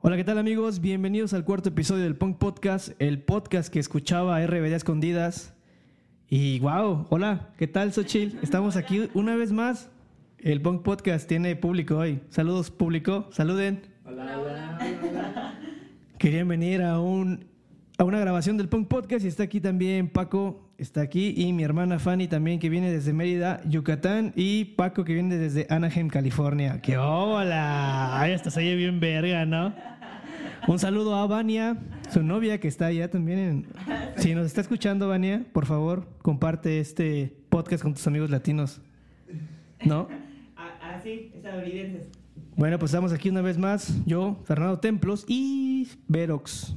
Hola, ¿qué tal amigos? Bienvenidos al cuarto episodio del Punk Podcast, el podcast que escuchaba RBD escondidas. Y wow, hola, ¿qué tal Xochil? Estamos aquí una vez más. El Punk Podcast tiene público hoy. Saludos público, saluden. Hola, hola, Querían venir a un a una grabación del Punk Podcast y está aquí también Paco, está aquí y mi hermana Fanny también que viene desde Mérida, Yucatán y Paco que viene desde Anaheim, California. ¡Qué hola! Ay, hasta se oye bien verga, ¿no? Un saludo a Vania, su novia que está allá también. En... Si nos está escuchando, Vania, por favor, comparte este podcast con tus amigos latinos. ¿No? Ah, ah, sí, estadounidenses. Bueno, pues estamos aquí una vez más. Yo, Fernando Templos y Verox.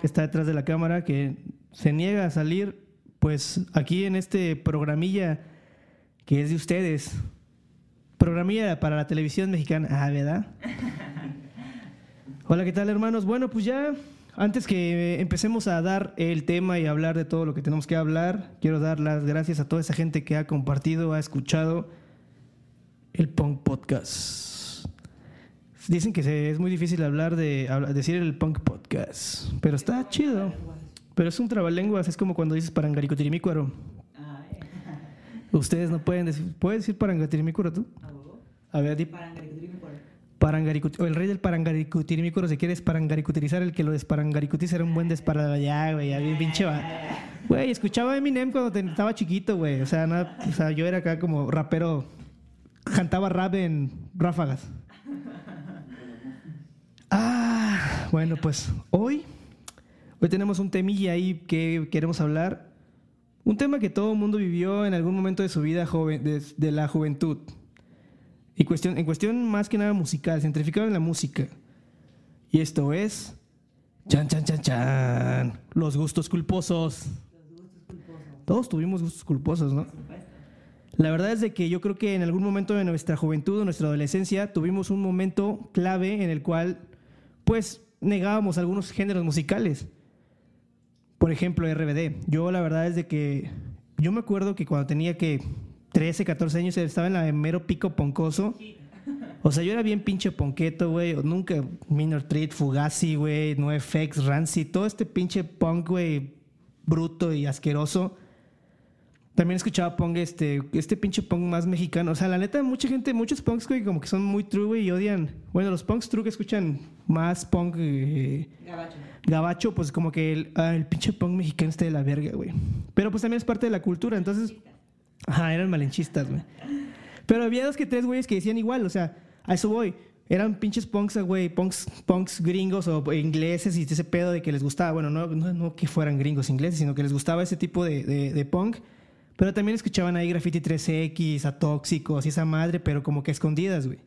Que está detrás de la cámara, que se niega a salir, pues aquí en este programilla que es de ustedes. Programilla para la televisión mexicana. Ah, ¿verdad? Hola, ¿qué tal, hermanos? Bueno, pues ya, antes que empecemos a dar el tema y hablar de todo lo que tenemos que hablar, quiero dar las gracias a toda esa gente que ha compartido, ha escuchado el Punk Podcast. Dicen que se- es muy difícil hablar de decir el Punk Podcast, pero está chido. Pero es un trabalenguas, es como cuando dices parangaricutirimícuaro. Ustedes no pueden decir, ¿puedes decir parangaricutirimícuaro tú? ¿a ver, di Parangaricut- el rey del parangaricutirimícuaro se quiere desparangaricutizar, el que lo desparangaricutiza era un buen desparada ya, güey, ya bien pinche va. Güey, escuchaba Eminem cuando te- estaba chiquito, güey. O sea, o sea, yo era acá como rapero, cantaba rap en ráfagas. Ah, bueno, pues hoy, hoy tenemos un temilla ahí que queremos hablar. Un tema que todo el mundo vivió en algún momento de su vida joven, de, la juventud. Y cuestión, en cuestión más que nada musical, centrificado en la música. Y esto es. Chan, chan, chan, chan. Los gustos culposos. Todos tuvimos gustos culposos, ¿no? La verdad es de que yo creo que en algún momento de nuestra juventud o nuestra adolescencia tuvimos un momento clave en el cual, pues, negábamos algunos géneros musicales. Por ejemplo, RBD. Yo la verdad es de que yo me acuerdo que cuando tenía que 13, 14 años estaba en la mero pico poncoso. O sea, yo era bien pinche ponqueto, güey. Nunca Minor Threat, Fugazi, güey, NoFX, Rancid, todo este pinche punk, güey, bruto y asqueroso. También escuchaba punk, este, este pinche punk más mexicano. O sea, la neta, mucha gente, muchos punks, güey, como que son muy true, güey, y odian. Bueno, los punks true que escuchan más punk eh, Gabacho. gabacho, pues como que el, ah, el pinche punk mexicano está de la verga, güey. Pero pues también es parte de la cultura, entonces. Ajá, eran malenchistas, güey. Pero había dos que tres güeyes que decían igual, o sea, a eso voy. Eran pinches punks, güey, punks, punks gringos o ingleses y ese pedo de que les gustaba. Bueno, no, no, no que fueran gringos ingleses, sino que les gustaba ese tipo de, de, de punk. Pero también escuchaban ahí Graffiti 3X, a Tóxicos y esa madre, pero como que escondidas, güey.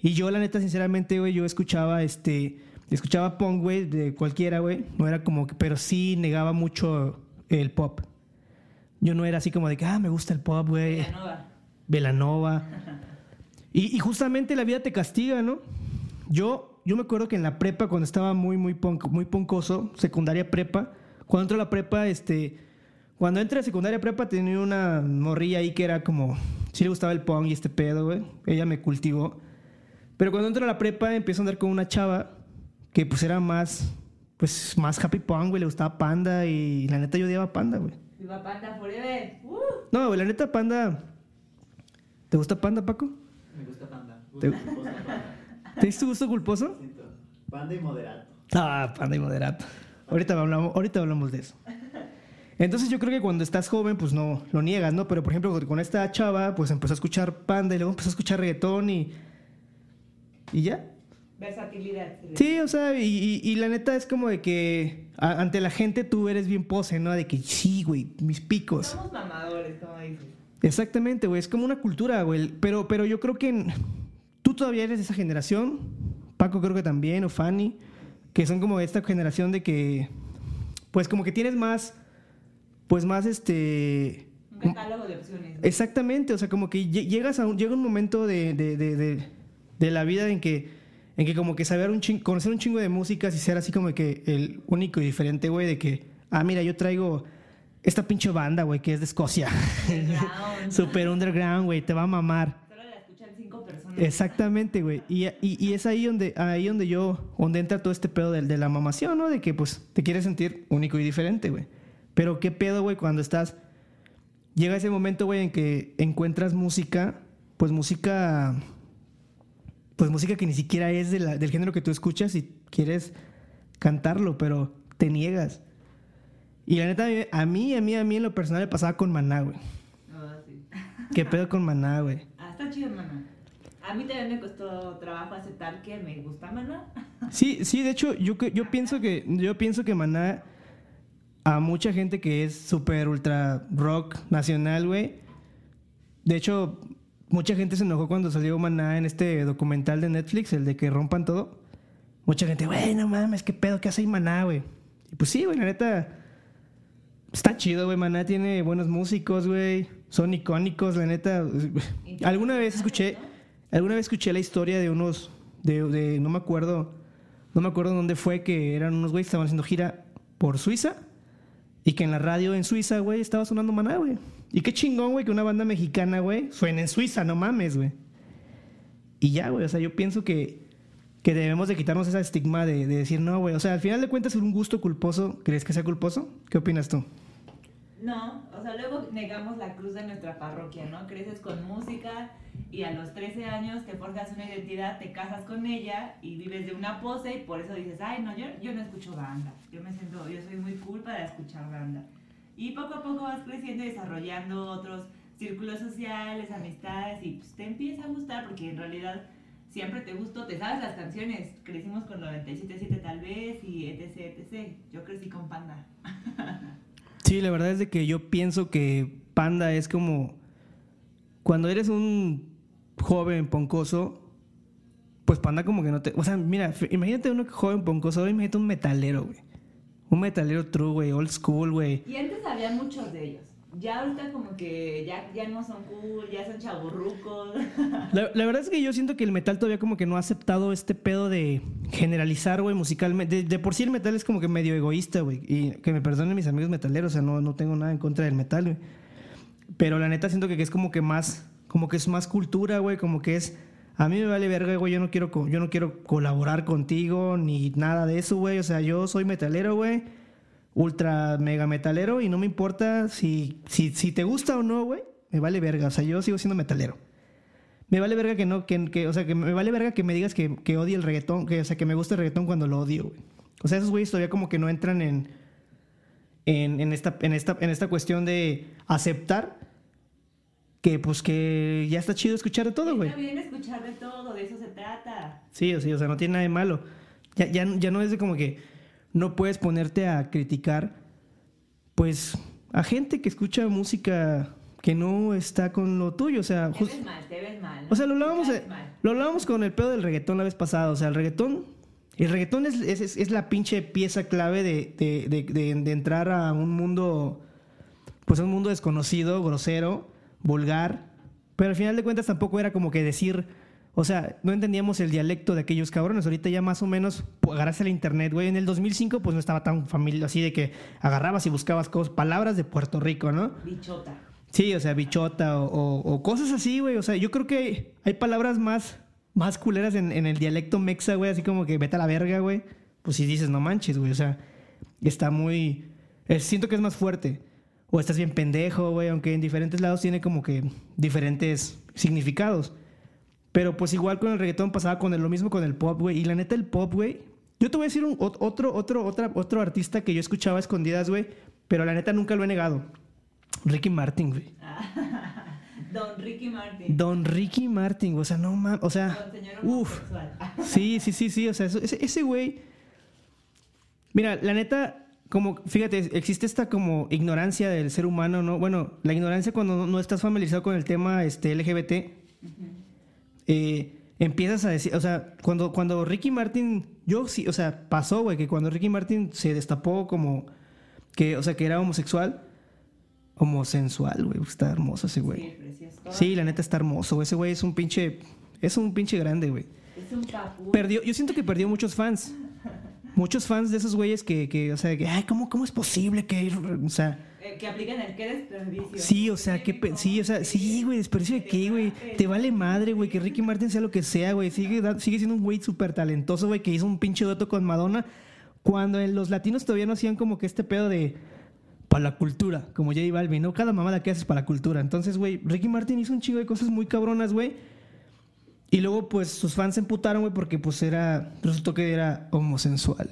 Y yo, la neta, sinceramente, güey, yo escuchaba este. Escuchaba punk, güey, de cualquiera, güey. No era como que. Pero sí negaba mucho el pop. Yo no era así como de que, ah, me gusta el pop, güey. Villanova. Velanova. Y, y justamente la vida te castiga, ¿no? Yo, yo me acuerdo que en la prepa, cuando estaba muy, muy, punk, muy poncoso, secundaria prepa, cuando entro a la prepa, este. Cuando entré a secundaria prepa tenía una morrilla ahí que era como. Sí le gustaba el punk y este pedo, güey. Ella me cultivó. Pero cuando entro a la prepa empiezo a andar con una chava que pues era más. Pues más happy punk, güey. Le gustaba Panda y la neta yo odiaba Panda, güey. Viva Panda Forever. Uh. No, güey, la neta Panda. ¿Te gusta Panda, Paco? Me gusta panda. ¿Te- Gusto culposo, panda. ¿Te diste gusto culposo? Panda y moderato. Ah, panda y moderato. Ahorita hablamos, ahorita hablamos de eso. Entonces yo creo que cuando estás joven, pues no lo niegas, ¿no? Pero por ejemplo, con esta chava, pues empezó a escuchar panda y luego empezó a escuchar reggaetón y. Y ya. Versatilidad. Sí, o sea, y, y- y la neta es como de que a- ante la gente tú eres bien pose, ¿no? De que sí, güey, mis picos. Somos mamadores, como dices. Exactamente, güey. Es como una cultura, güey. Pero, pero yo creo que en- tú todavía eres de esa generación. Paco creo que también, o Fanny. Que son como de esta generación de que... Pues como que tienes más... Pues más este... Un catálogo de opciones. Exactamente, o sea, como que lle- llegas a un, llega un momento de, de, de, de- de la vida en que, en que como que saber un chingo, conocer un chingo de músicas y ser así como que el único y diferente, güey, de que, ah, mira, yo traigo esta pinche banda, güey, que es de Escocia. Underground. Super underground, güey, te va a mamar. Solo la escuchan cinco personas. Exactamente, güey. Y, y- y es ahí donde, ahí donde yo, donde entra todo este pedo de, de la mamación, ¿no? De que pues te quieres sentir único y diferente, güey. Pero qué pedo, güey, cuando estás... Llega ese momento, güey, en que encuentras música, pues música... Pues música que ni siquiera es de la- del género que tú escuchas y quieres cantarlo, pero te niegas. Y la neta, a mí, a mí, a mí en lo personal me pasaba con Maná, güey. Ah, sí. ¿Qué pedo con Maná, güey? Ah, está chido, Maná. A mí también me costó trabajo aceptar que me gusta Maná. Sí, sí, de hecho, yo, que- yo pienso que yo pienso que Maná a mucha gente que es súper ultra rock nacional, güey. De hecho, mucha gente se enojó cuando salió Maná en este documental de Netflix, el de que rompan todo. Mucha gente, güey, no mames, qué pedo, ¿qué hace Maná, güey? Y pues sí, güey, la neta. Está chido, güey. Maná tiene buenos músicos, güey. Son icónicos, la neta. Alguna vez escuché, alguna vez escuché la historia de unos, de, de- no me acuerdo, no me acuerdo dónde fue, que eran unos güeyes que estaban haciendo gira por Suiza y que en la radio en Suiza, güey, estaba sonando Maná, güey. Y qué chingón, güey, que una banda mexicana, güey, suene en Suiza, no mames, güey. Y ya, güey, o sea, yo pienso que, que debemos de quitarnos ese estigma de, de decir, no, güey, o sea, al final de cuentas es un gusto culposo. ¿Crees que sea culposo? ¿Qué opinas tú? No, o sea, luego negamos la cruz de nuestra parroquia, ¿no? Creces con música y a los 13 años te forjas una identidad, te casas con ella y vives de una pose y por eso dices, ay, no, yo, no escucho banda. Yo me siento, yo soy muy cool para escuchar banda. Y poco a poco vas creciendo y desarrollando otros círculos sociales, amistades y pues, te empieza a gustar porque en realidad siempre te gustó, te sabes las canciones. Crecimos con 97.7 tal vez y etc, etc. Yo crecí con Panda. Sí, la verdad es de que yo pienso que Panda es como cuando eres un joven poncoso, pues Panda como que no te, o sea, mira, imagínate un joven poncoso, imagínate un metalero, güey. Un metalero true, güey, old school, güey. Y antes había muchos de ellos. Ya ahorita como que ya, ya no son cool, ya son chaburrucos. La, la verdad es que yo siento que el metal todavía como que no ha aceptado este pedo de generalizar, güey, musicalmente. De, de por sí el metal es como que medio egoísta, güey. Y que me perdonen mis amigos metaleros, o sea, no, no tengo nada en contra del metal, güey. Pero la neta siento que es como que más, como que es más cultura, güey, como que es... A mí me vale verga, güey, yo no quiero, yo no quiero colaborar contigo ni nada de eso, güey. O sea, yo soy metalero, güey. Ultra mega metalero y no me importa si, si, si te gusta o no, güey. Me vale verga. O sea, yo sigo siendo metalero. Me vale verga que no, que, que- o sea, que me vale verga que me digas que, que odie el reggaetón, que, o sea, que me gusta el reggaetón cuando lo odio, güey. O sea, esos güeyes todavía como que no entran en, en, en esta, en, esta, en esta cuestión de aceptar que, pues, que ya está chido escuchar de todo, güey. Está bien escuchar de todo, de eso se trata. Sí, o sí, o sea, no tiene nada de malo. Ya, ya, ya no es de como que no puedes ponerte a criticar, pues, a gente que escucha música que no está con lo tuyo, o sea, Te ves mal, te ves mal. ¿no? o sea, lo hablábamos, lo hablábamos con el pedo del reggaetón la vez pasada. O sea, el reggaetón. El reggaetón es, es- es- la pinche pieza clave de, de- de- de- de entrar a un mundo. Pues a un mundo desconocido, grosero, vulgar. Pero al final de cuentas tampoco era como que decir. O sea, no entendíamos el dialecto de aquellos cabrones. Ahorita ya más o menos pues, agarraste el internet, güey. En el 2005 pues no estaba tan familiar así de que agarrabas y buscabas cosas, palabras de Puerto Rico, ¿no? Bichota. Sí, o sea, bichota o, o- o cosas así, güey. O sea, yo creo que hay palabras más, más culeras en, en el dialecto mexa, güey. Así como que vete a la verga, güey. Pues si dices, no manches, güey. O sea, está muy... eh, siento que es más fuerte. O estás bien pendejo, güey. Aunque en diferentes lados tiene como que diferentes significados. Pero pues igual con el reggaetón pasaba con el- lo mismo con el pop, güey. Y la neta, el pop, güey. Yo te voy a decir un, ot- otro, otro, otra, otro artista que yo escuchaba a escondidas, güey. Pero la neta nunca lo he negado. Ricky Martin, güey. Don Ricky Martin. Don Ricky Martin, o sea, no mames, o sea, uff, sí, sí, sí, sí, o sea, eso- ese, güey, mira, la neta, como, fíjate, existe esta como ignorancia del ser humano, ¿no? Bueno, la ignorancia cuando no, no estás familiarizado con el tema este, LGBT, eh, empiezas a decir, o sea, cuando, cuando Ricky Martin, yo sí, o sea, pasó, güey, que cuando Ricky Martin se destapó como que, o sea, que era homosexual, homosensual, güey, está hermoso ese güey. Sí. Sí, la neta está hermoso. Ese güey es un pinche. Es un pinche grande, güey. Es un papu. Perdió, yo siento que perdió muchos fans. Muchos fans de esos güeyes que, que o sea, que, ay, ¿cómo, ¿cómo es posible que.? O sea, Que, que aplican el que desperdicio. Sí, o sea, qué sí, o sea, sí, güey, desperdicio de qué, güey. Te vale madre, güey, que Ricky Martin sea lo que sea, güey. Sigue, sigue siendo un güey súper talentoso, güey, que hizo un pinche dueto con Madonna. Cuando en los latinos todavía no hacían como que este pedo de para la cultura, como J Balvin, ¿no? Cada mamada que haces para la cultura. Entonces, güey, Ricky Martin hizo un chingo de cosas muy cabronas, güey. Y luego, pues, sus fans se emputaron, güey, porque, pues, era... Resultó que era homosensual.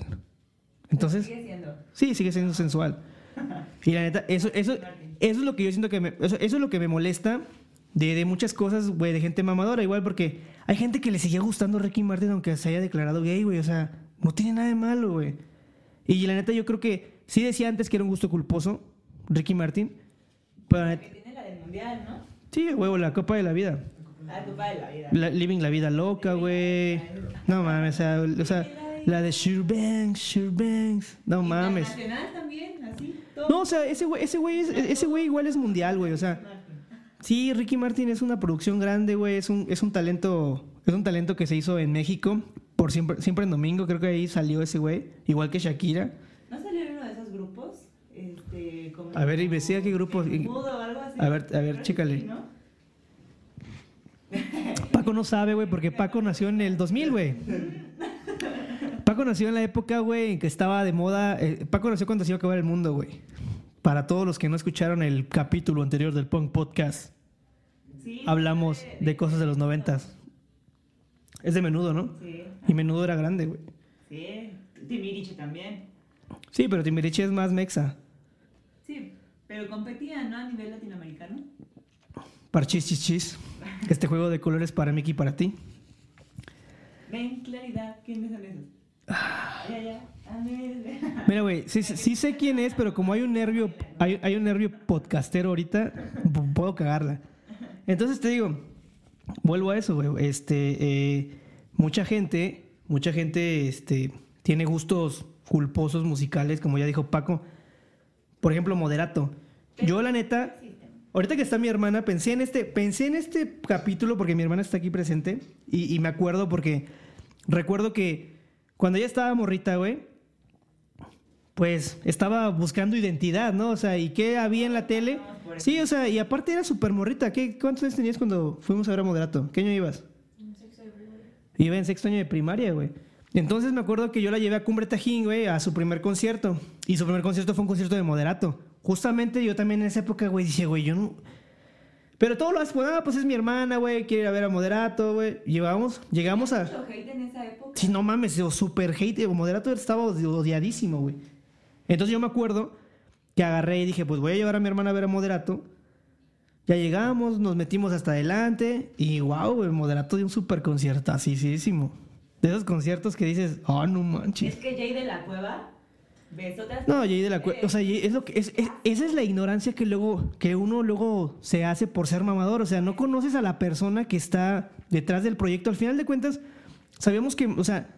Entonces... Sigue siendo. Sí, sigue siendo sensual. Y la neta, eso, eso, eso es lo que yo siento que me, eso, eso es lo que me molesta de, de muchas cosas, güey, de gente mamadora, igual porque hay gente que le seguía gustando Ricky Martin aunque se haya declarado gay, güey, o sea, no tiene nada de malo, güey. Y la neta yo creo que sí decía antes que era un gusto culposo, Ricky Martin, pero la neta, tiene la del mundial, ¿no? sí, huevo, la copa de la vida. La copa de la vida. La- living la vida loca, güey. No mames, o sea, o sea, la de Sure Banks, Sure Banks. No mames. Internacional también, así. No, o sea, ese güey, ese güey, es- ese güey igual es mundial, güey. O sea, sí, Ricky Martin es una producción grande, güey. Es un, es un talento, es un talento que se hizo en México por siempre, siempre en domingo. Creo que ahí salió ese güey, igual que Shakira. ¿No salió en uno de esos grupos? Este, como A ver, investiga qué grupo- Mudo o algo así. A ver, a ver, chécale. Paco no sabe, güey, porque Paco nació en el 2000, güey. Paco nació en la época, güey, en que estaba de moda. eh, Paco nació cuando se iba a acabar el mundo, güey. Para todos los que no escucharon el capítulo anterior del Punk Podcast. Sí, hablamos de cosas de los noventas. Es de menudo, ¿no? Sí, Y menudo era grande, güey. sí. Timbiriche también. Sí, pero Timbiriche es más mexa. Sí, pero competían, ¿no? A nivel latinoamericano. Parchis chis chis. Este juego de colores para Mickey y para ti. Ven, claridad. ¿Quiénes son esos? Mira, güey, sí, sé quién es, pero como hay un nervio, hay, un nervio podcastero ahorita, puedo cagarla. Entonces te digo, vuelvo a eso, güey. Este, eh, mucha gente, mucha gente, este, tiene gustos culposos musicales, como ya dijo Paco. Por ejemplo, moderato. Yo la neta, ahorita que está mi hermana, pensé en este, pensé en este capítulo porque mi hermana está aquí presente y me acuerdo porque recuerdo que cuando ella estaba morrita, güey, pues estaba buscando identidad, ¿no? O sea, ¿y qué había en la tele? Sí, o sea, y aparte era súper morrita. ¿Qué, ¿Cuántos años tenías cuando fuimos a ver a Moderato? ¿Qué año ibas? Iba en sexto año de primaria, güey. Entonces me acuerdo que yo la llevé a Cumbre Tajín, güey, a su primer concierto. Y su primer concierto fue un concierto de Moderato. Justamente yo también en esa época, güey, dije, güey, yo no... Pero todo lo hace, pues, ah, pues es mi hermana, güey, quiere ir a ver a Moderato, güey. Llevamos, llegamos a... Mucho hate en esa época. Sí, no mames, o super hate, o moderato estaba odi- odiadísimo, güey. Entonces yo me acuerdo que agarré y dije, pues voy a llevar a mi hermana a ver a moderato. Ya llegamos, nos metimos hasta adelante y wow, güey, moderato dio un super concierto, así, De esos conciertos que dices, oh, no manches. Es que Jay de la Cueva, besotas. No, Jay de la Cue- o sea, Jay- es lo que es, es- esa es la ignorancia que luego que uno luego se hace por ser mamador, o sea, no conoces a la persona que está detrás del proyecto. Al final de cuentas, sabíamos que, o sea,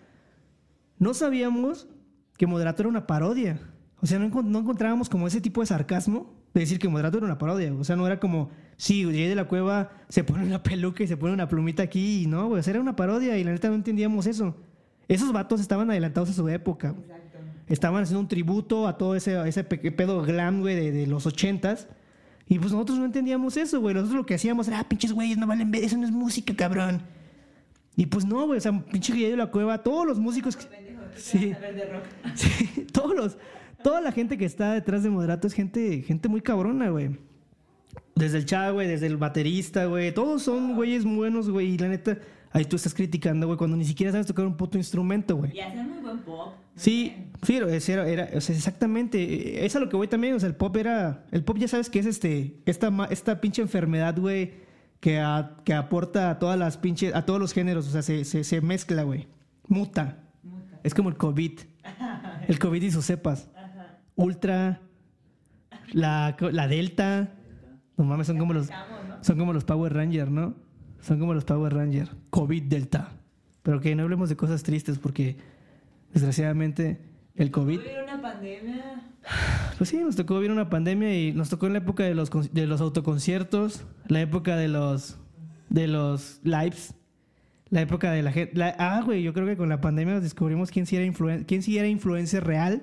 no sabíamos que Moderato era una parodia. O sea, no, no encontrábamos como ese tipo de sarcasmo de decir que Moderato era una parodia. O sea, no era como, sí, Jay de la Cueva se pone una peluca y se pone una plumita aquí y no, güey, o sea, era una parodia y la neta no entendíamos eso. Esos vatos estaban adelantados a su época. Exacto. Estaban haciendo un tributo a todo ese, ese pe- pedo glam, güey, de, de los ochentas. Y pues nosotros no entendíamos eso, güey. Nosotros lo que hacíamos era, ah, pinches güeyes, no valen ver, eso no es música, cabrón. Y pues no, güey, o sea, pinche Guillermo de la Cueva, todos los músicos, que- Pendejo, ¿qué Sí. de rock? sí, todos los, toda la gente que está detrás de Moderato es gente, gente muy cabrona, güey. Desde el chavo, güey, desde el baterista, güey, todos son güeyes buenos, güey, y la neta, ahí tú estás criticando, güey, cuando ni siquiera sabes tocar un puto instrumento, güey. Y hacen muy buen pop. muy Sí, bien. sí, era, era- o sea, exactamente. Es a lo que voy también. O sea, el pop era. El pop ya sabes que es este. Esta, esta pinche enfermedad, güey. Que, a- que aporta a todas las pinches. A todos los géneros. O sea, se, se, se mezcla, güey. Muta. Muta. Es como el COVID. El COVID y sus cepas. Ajá. Ultra. La, la Delta. No mames, son como los. Son como los Power Rangers, ¿no? Son como los Power Rangers. COVID Delta. Pero que no hablemos de cosas tristes porque desgraciadamente el COVID... Una pandemia. Pues sí, nos tocó vivir una pandemia y nos tocó en la época de los, de los autoconciertos, la época de los, de los lives, la época de la gente... ah, güey, yo creo que con la pandemia descubrimos quién sí era, influen- quién sí era influencer real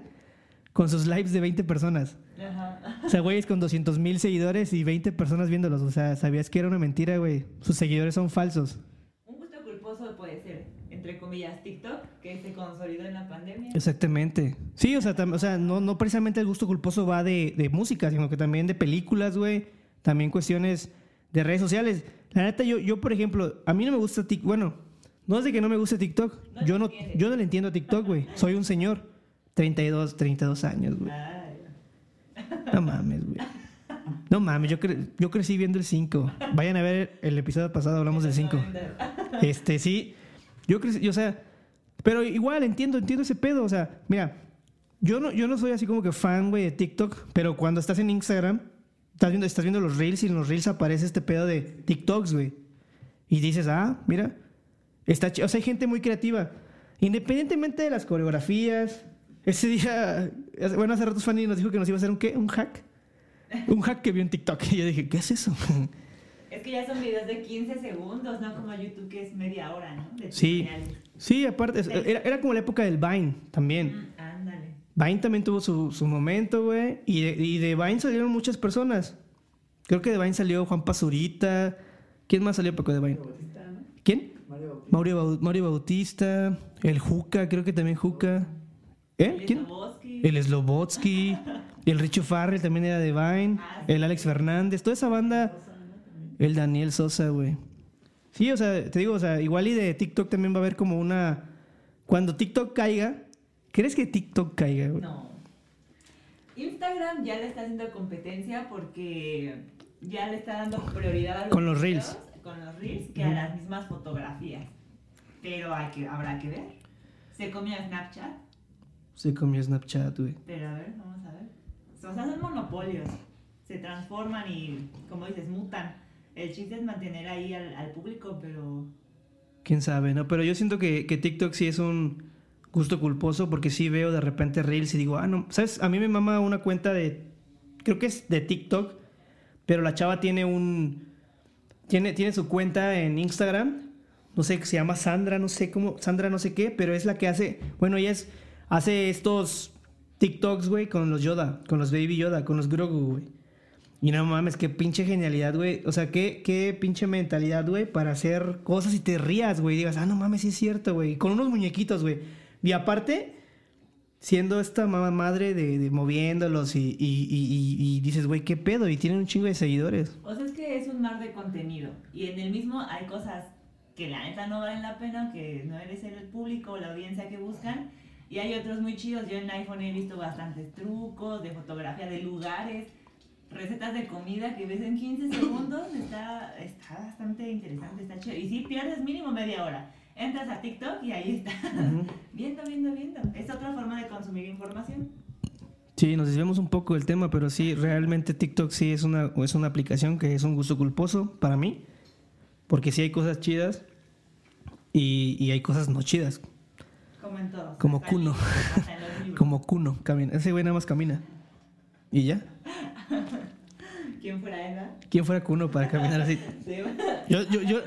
con sus lives de 20 personas. Ajá. O sea, güeyes con 200 mil seguidores y 20 personas viéndolos. O sea, sabías que era una mentira, güey. Sus seguidores son falsos. Un gusto culposo puede ser, entre comillas, TikTok, que se consolidó en la pandemia. Exactamente. Sí, o sea, o sea no, no precisamente el gusto culposo va de, de música, sino que también de películas, güey. También cuestiones de redes sociales. La neta, yo, yo por ejemplo, a mí no me gusta TikTok. Bueno, no es de que no me guste TikTok. No yo, no, entiendes. yo no le entiendo a TikTok, güey. Soy un señor. 32, 32 años, güey. Ay, No mames, güey. No mames, yo, cre- yo crecí viendo el 5. Vayan a ver el episodio pasado, hablamos del 5. Este, sí. Yo crecí, o sea, pero igual entiendo, entiendo ese pedo. O sea, mira, yo no, yo no soy así como que fan, güey, de TikTok, pero cuando estás en Instagram, estás viendo, estás viendo los reels y en los reels aparece este pedo de TikToks, güey. Y dices, ah, mira, está O sea, hay gente muy creativa. Independientemente de las coreografías. Ese día, hace- bueno, hace rato Fanny nos dijo que nos iba a hacer un qué, un hack. Un hack que vio en TikTok. Y yo dije, ¿qué es eso? Es que ya son videos de 15 segundos, no como YouTube que es media hora, ¿no? De Sí. tutoriales. Sí, aparte, es- era, era como la época del Vine también. Mm, ándale. Vine también tuvo su, su momento, güey. Y de, y de Vine salieron muchas personas. Creo que de Vine salió Juan Pazurita. ¿Quién más salió poco de Vine? Mario Bautista, ¿no? ¿Quién? Mario Bautista. Mario, Bau- Mario Bautista. El Juca, creo que también Juca. ¿Eh? El ¿Quién? El Slobotsky. El Richo Farrell también era de Vine. Ah. El Alex Fernández. Toda esa banda. El Daniel Sosa, güey. Sí, o sea, te digo, o sea, igual y de TikTok también va a haber como una. Cuando TikTok caiga, ¿crees que TikTok caiga, güey? No. Instagram ya le está haciendo competencia porque ya le está dando prioridad a los Con los videos, reels. Con los reels que a las mismas fotografías. Pero hay que, habrá que ver. Se comió a Snapchat, Se comió Snapchat, güey. pero a ver, vamos a ver. O sea, son monopolios. Se transforman y, como dices, mutan. El chiste es mantener ahí al, al público, pero Quién sabe, ¿no? Pero yo siento que, que TikTok sí es un gusto culposo porque sí veo de repente Reels y digo, ah, no. ¿Sabes? A mí me mama una cuenta de. Creo que es de TikTok, pero la chava tiene un. Tiene, tiene su cuenta en Instagram. No sé, se llama Sandra, no sé cómo. Sandra, no sé qué, pero es la que hace. Bueno, ella es, hace estos TikToks, güey, con los Yoda, con los Baby Yoda, con los Grogu, güey. Y no mames, qué pinche genialidad, güey. O sea, qué, qué pinche mentalidad, güey, para hacer cosas y te rías, güey. Digas, ah, no mames, sí es cierto, güey. Con unos muñequitos, güey. Y aparte, siendo esta mamá madre de, de moviéndolos y, y- y- y- dices, güey, qué pedo. Y tienen un chingo de seguidores. O sea, es que es un mar de contenido. Y en el mismo hay cosas que la neta no valen la pena, que no eres el público o la audiencia que buscan. Y hay otros muy chidos. Yo en iPhone he visto bastantes trucos de fotografía de lugares, recetas de comida que ves en 15 segundos. Está, está bastante interesante, está chido. Y sí pierdes mínimo media hora. Entras a TikTok y ahí está. Viendo, viendo, viendo. Es otra forma de consumir información. Sí, nos desviamos un poco del tema, pero sí, realmente TikTok sí es una, es una aplicación que es un gusto culposo para mí. Porque sí hay cosas chidas y, y hay cosas no chidas. Como en todos. Como libros. Como Kuno, camina. Ese güey nada más camina. ¿Y ya? ¿Quién fuera esa? ¿Quién fuera Kuno para caminar así? Sí. Yo, yo, yo,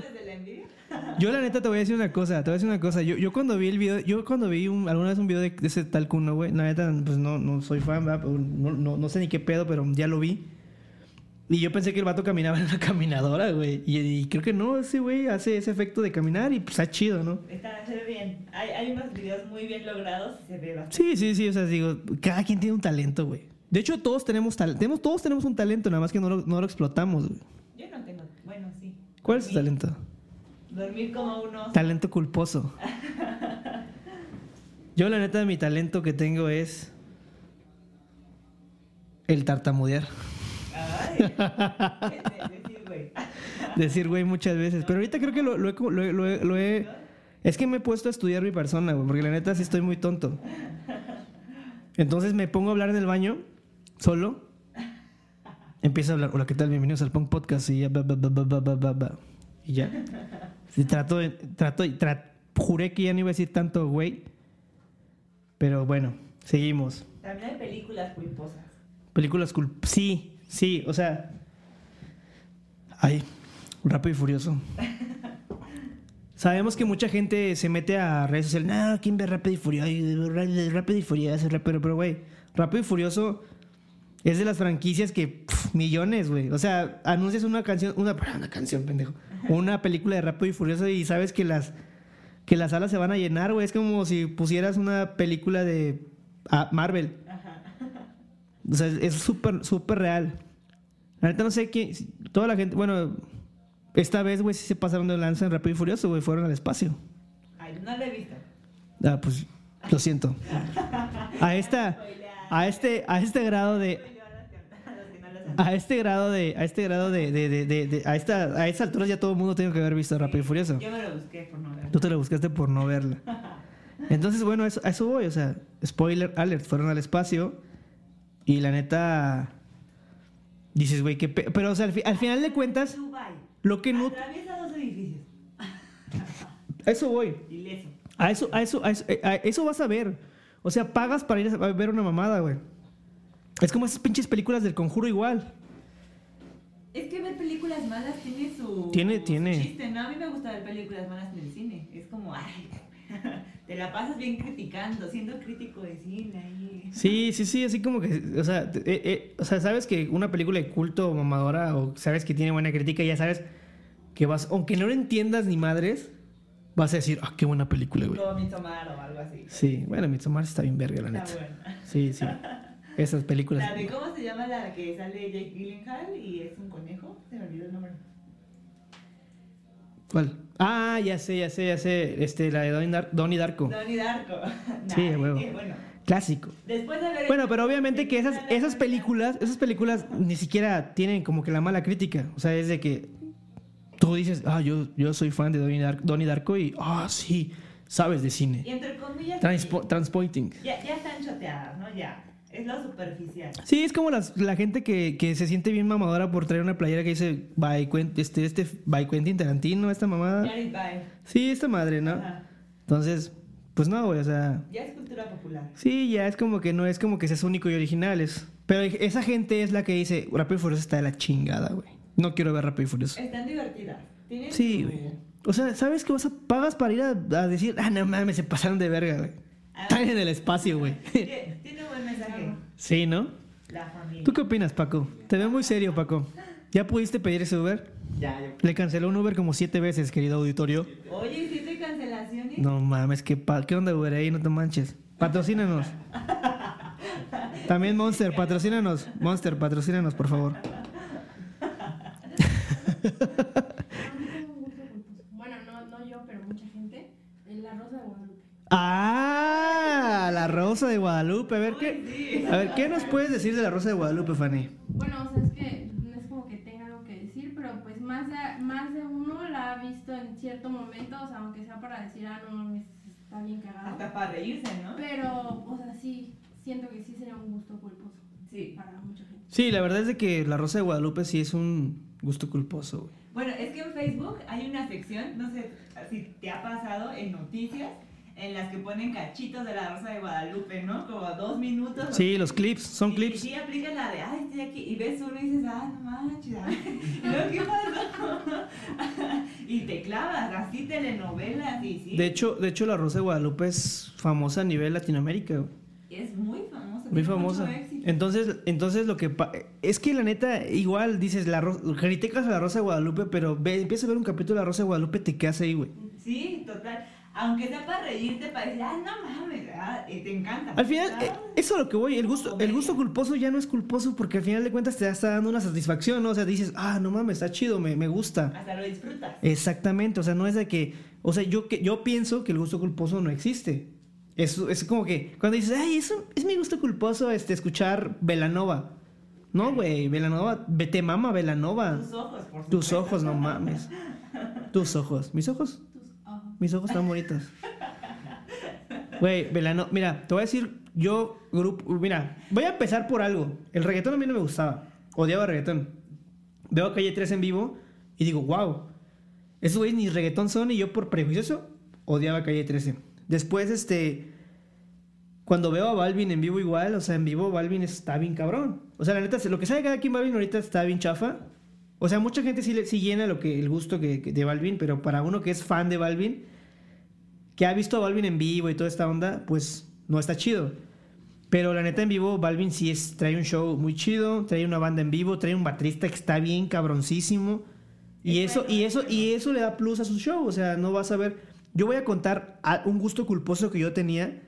yo la neta te voy a decir una cosa, te voy a decir una cosa. Yo, yo cuando vi el video, yo cuando vi un- alguna vez un video de, ese tal Kuno, güey, la neta, pues no, no soy fan, No, no, no sé ni qué pedo, pero ya lo vi. Y yo pensé que el vato caminaba en una caminadora, güey. Y, y creo que no, ese güey hace ese efecto de caminar y pues está chido, ¿no? Está, se ve bien. Hay, hay unos videos muy bien logrados y se ve bastante. Sí, sí, sí, o sea, digo, cada quien tiene un talento, güey. De hecho, todos tenemos talento, tenemos, todos tenemos un talento, nada más que no lo, no lo explotamos, güey. Yo no tengo. Bueno, sí. ¿Cuál es tu talento? Dormir como unos. Talento culposo. Yo la neta mi talento que tengo es el tartamudear. Ay. decir, güey. Decir güey muchas veces. Pero ahorita creo que lo, lo he, lo lo Es que me he puesto a estudiar mi persona, güey. Porque la neta sí estoy muy tonto. Entonces me pongo a hablar en el baño, solo. Empiezo a hablar. Hola, ¿qué tal? Bienvenidos al Punk Podcast. Y ya. ba, ba, ba. Y ya. Y trato de. Trato, tra- juré que ya no iba a decir tanto güey. Pero bueno, seguimos. También hay películas culposas. Películas cool. Sí, sí, o sea. Ay, rápido y furioso. Sabemos que mucha gente se mete a redes sociales. No, ¿quién ve rápido y furioso? Rápido y furioso, rápido, pero güey, rápido y furioso Es de las franquicias que millones, güey. O sea, anuncias una canción, una, una canción, pendejo. Una película de Rápido y Furioso y sabes que las que las salas se van a llenar, güey. Es como si pusieras una película de ah, Marvel. O sea, es- súper, súper real. La neta no sé quién. Toda la gente. Bueno, esta vez, güey, sí se pasaron de lanza en Rápido y Furioso, güey. Fueron al espacio. Ay, no lo he visto. Ah, pues lo siento. A esta. A este, a este grado de. A este grado de. A este grado de. de, de, de- a esta, a estas alturas ya todo el mundo tiene que haber visto Rápido y Furioso. Yo me lo busqué por no verlo. Tú te lo buscaste por no verla. Entonces, bueno, eso, a eso voy. O sea, spoiler alert, fueron al espacio. Y la neta. Dices, güey, que. Pero, o sea, al, fi- al final de cuentas, Dubai. lo que no. Atraviesa dos edificios. A eso voy. Ileso. A eso, a eso, a eso, eh, a eso vas a ver. O sea, pagas para ir a ver una mamada, güey. Es como esas pinches películas del conjuro igual. Es que ver películas malas tiene su, Tiene- su tiene. chiste, ¿no? A mí me gusta ver películas malas en el cine. Es como, ay, te la pasas bien criticando, siendo crítico de cine ahí. Sí, sí, sí, así como que, o sea, eh, eh, o sea, sabes que una película de culto o mamadora o sabes que tiene buena crítica, ya sabes que vas, aunque no lo entiendas ni madres, vas a decir, ah, qué buena película, güey. Como Midsommar o algo así. Sí, bueno, Midsommar está bien verga, la Está neta. buena. Sí, sí. Esas películas. La de cómo se llama la que sale Jake Gyllenhaal y es un conejo. Se me olvidó el nombre. ¿Cuál? Ah, ya sé, ya sé, ya sé. Este, la de Donnie, Dar- Donnie Darko. Donnie Darko. Sí, Nah, a huevo. eh, Bueno, Clásico. después de ver. Bueno, pero obviamente que esas, esas películas, esas películas ni siquiera tienen como que la mala crítica. O sea, es de que tú dices, ah, yo, yo soy fan de Donnie, Dar- Donnie Darko y, ah, sí, sabes de Y cine. entre comillas. Transpo- sí, Transpointing. ya, ya están choteadas, ¿no? Ya. Es lo superficial. Sí, es como las- la gente que, que se siente bien mamadora por traer una playera que dice by, Quen- este, este, by Quentin Tarantino, esta mamada. Bye. Sí, esta madre, ¿no? Ajá. Entonces, pues no, güey, o sea, Ya es cultura popular. sí, ya es como que no es como que seas único y originales. Pero esa gente es la que dice, Rápido y Furioso está de la chingada, güey. No quiero ver Rápido y Furioso. Están divertidas. Tienen Sí, güey. O sea, ¿sabes qué vas a pagas para ir a, a decir, ah, no mames, se pasaron de verga, güey? Ah. Están en el espacio, güey. Tiene mensaje. sí, ¿no? La familia. ¿Tú qué opinas, Paco? Te veo muy serio, Paco. ¿Ya pudiste pedir ese Uber? Ya, ya. Le canceló un Uber como siete veces, querido auditorio. Oye, ¿siete cancelaciones? No mames, ¿qué, pa- ¿qué onda, Uber? Ahí no te manches. Patrocínanos. También Monster, patrocínanos. Monster, patrocínanos, por favor. Bueno, no, no yo, pero mucha gente. En la Rosa de Guadalupe. Ah, la Rosa de Guadalupe. A ver qué, a ver qué nos puedes decir de la Rosa de Guadalupe, Fanny. Bueno, o sea, es que no es como que tenga algo que decir, pero pues más de, más de uno la ha visto en cierto momento, o sea, aunque sea para decir, ah, no está bien cagado. Hasta para reírse, ¿no? Pero, o sea, sí, siento que sí sería un gusto culposo Sí. para mucha gente. Sí, la verdad es de que la Rosa de Guadalupe sí es un gusto culposo, güey. Bueno, es que en Facebook hay una sección, no sé si te ha pasado en noticias, en las que ponen cachitos de la Rosa de Guadalupe, ¿no? Como dos minutos. Sí, los clips, son Y- clips. Y sí aplican la de, ay, estoy aquí. Y ves uno y dices, ah, no manches. ay, ¿y luego ¿qué pasó? y te clavas, así telenovelas y sí. De hecho, de hecho, la Rosa de Guadalupe es famosa a nivel Latinoamérica, es muy famosa. Muy famosa. Entonces, entonces lo que pa- es que la neta, igual dices, la criticas a la Rosa de Guadalupe, pero ve, empiezas a ver un capítulo de la Rosa de Guadalupe, te quedas ahí, güey. Sí, total. Aunque sea para reírte, para decir, ah, no mames, ah, y te encanta. Al final, Ah, eh, eso es lo que voy, el gusto, el gusto culposo ya no es culposo porque al final de cuentas te está dando una satisfacción, ¿no? O sea, dices, ah, no mames, está chido, me, me gusta. Hasta lo disfrutas. Exactamente, o sea, no es de que, o sea, yo, que, yo pienso que el gusto culposo no existe. Es, es como que cuando dices, ay, eso es mi gusto culposo, este, escuchar Velanova. No, güey, Velanova, vete mama, Velanova. Tus ojos, por. Tus ojos, no mames. Tus ojos. Mis ojos. Mis ojos están bonitos. Güey, Velano, mira, te voy a decir, yo, grupo, mira, voy a empezar por algo. El reggaetón a mí no me gustaba. Odiaba reggaetón. Veo a Calle 3 en vivo y digo, wow, esos güeyes ni reggaetón son y yo por prejuicioso odiaba Calle 13. Después, este, cuando veo a Balvin en vivo igual, o sea, en vivo Balvin está bien cabrón. O sea, la neta, lo que sabe cada quien Balvin ahorita está bien chafa. O sea, mucha gente sí, le- sí llena lo que, el gusto que, que- de Balvin, pero para uno que es fan de Balvin, que ha visto a Balvin en vivo y toda esta onda, pues no está chido. Pero la neta en vivo, Balvin sí es, trae un show muy chido, trae una banda en vivo, trae un baterista que está bien cabroncísimo. Y Es eso, bueno, y es eso, bueno. y eso le da plus a su show. O sea, no vas a ver. Yo voy a contar a- un gusto culposo que yo tenía.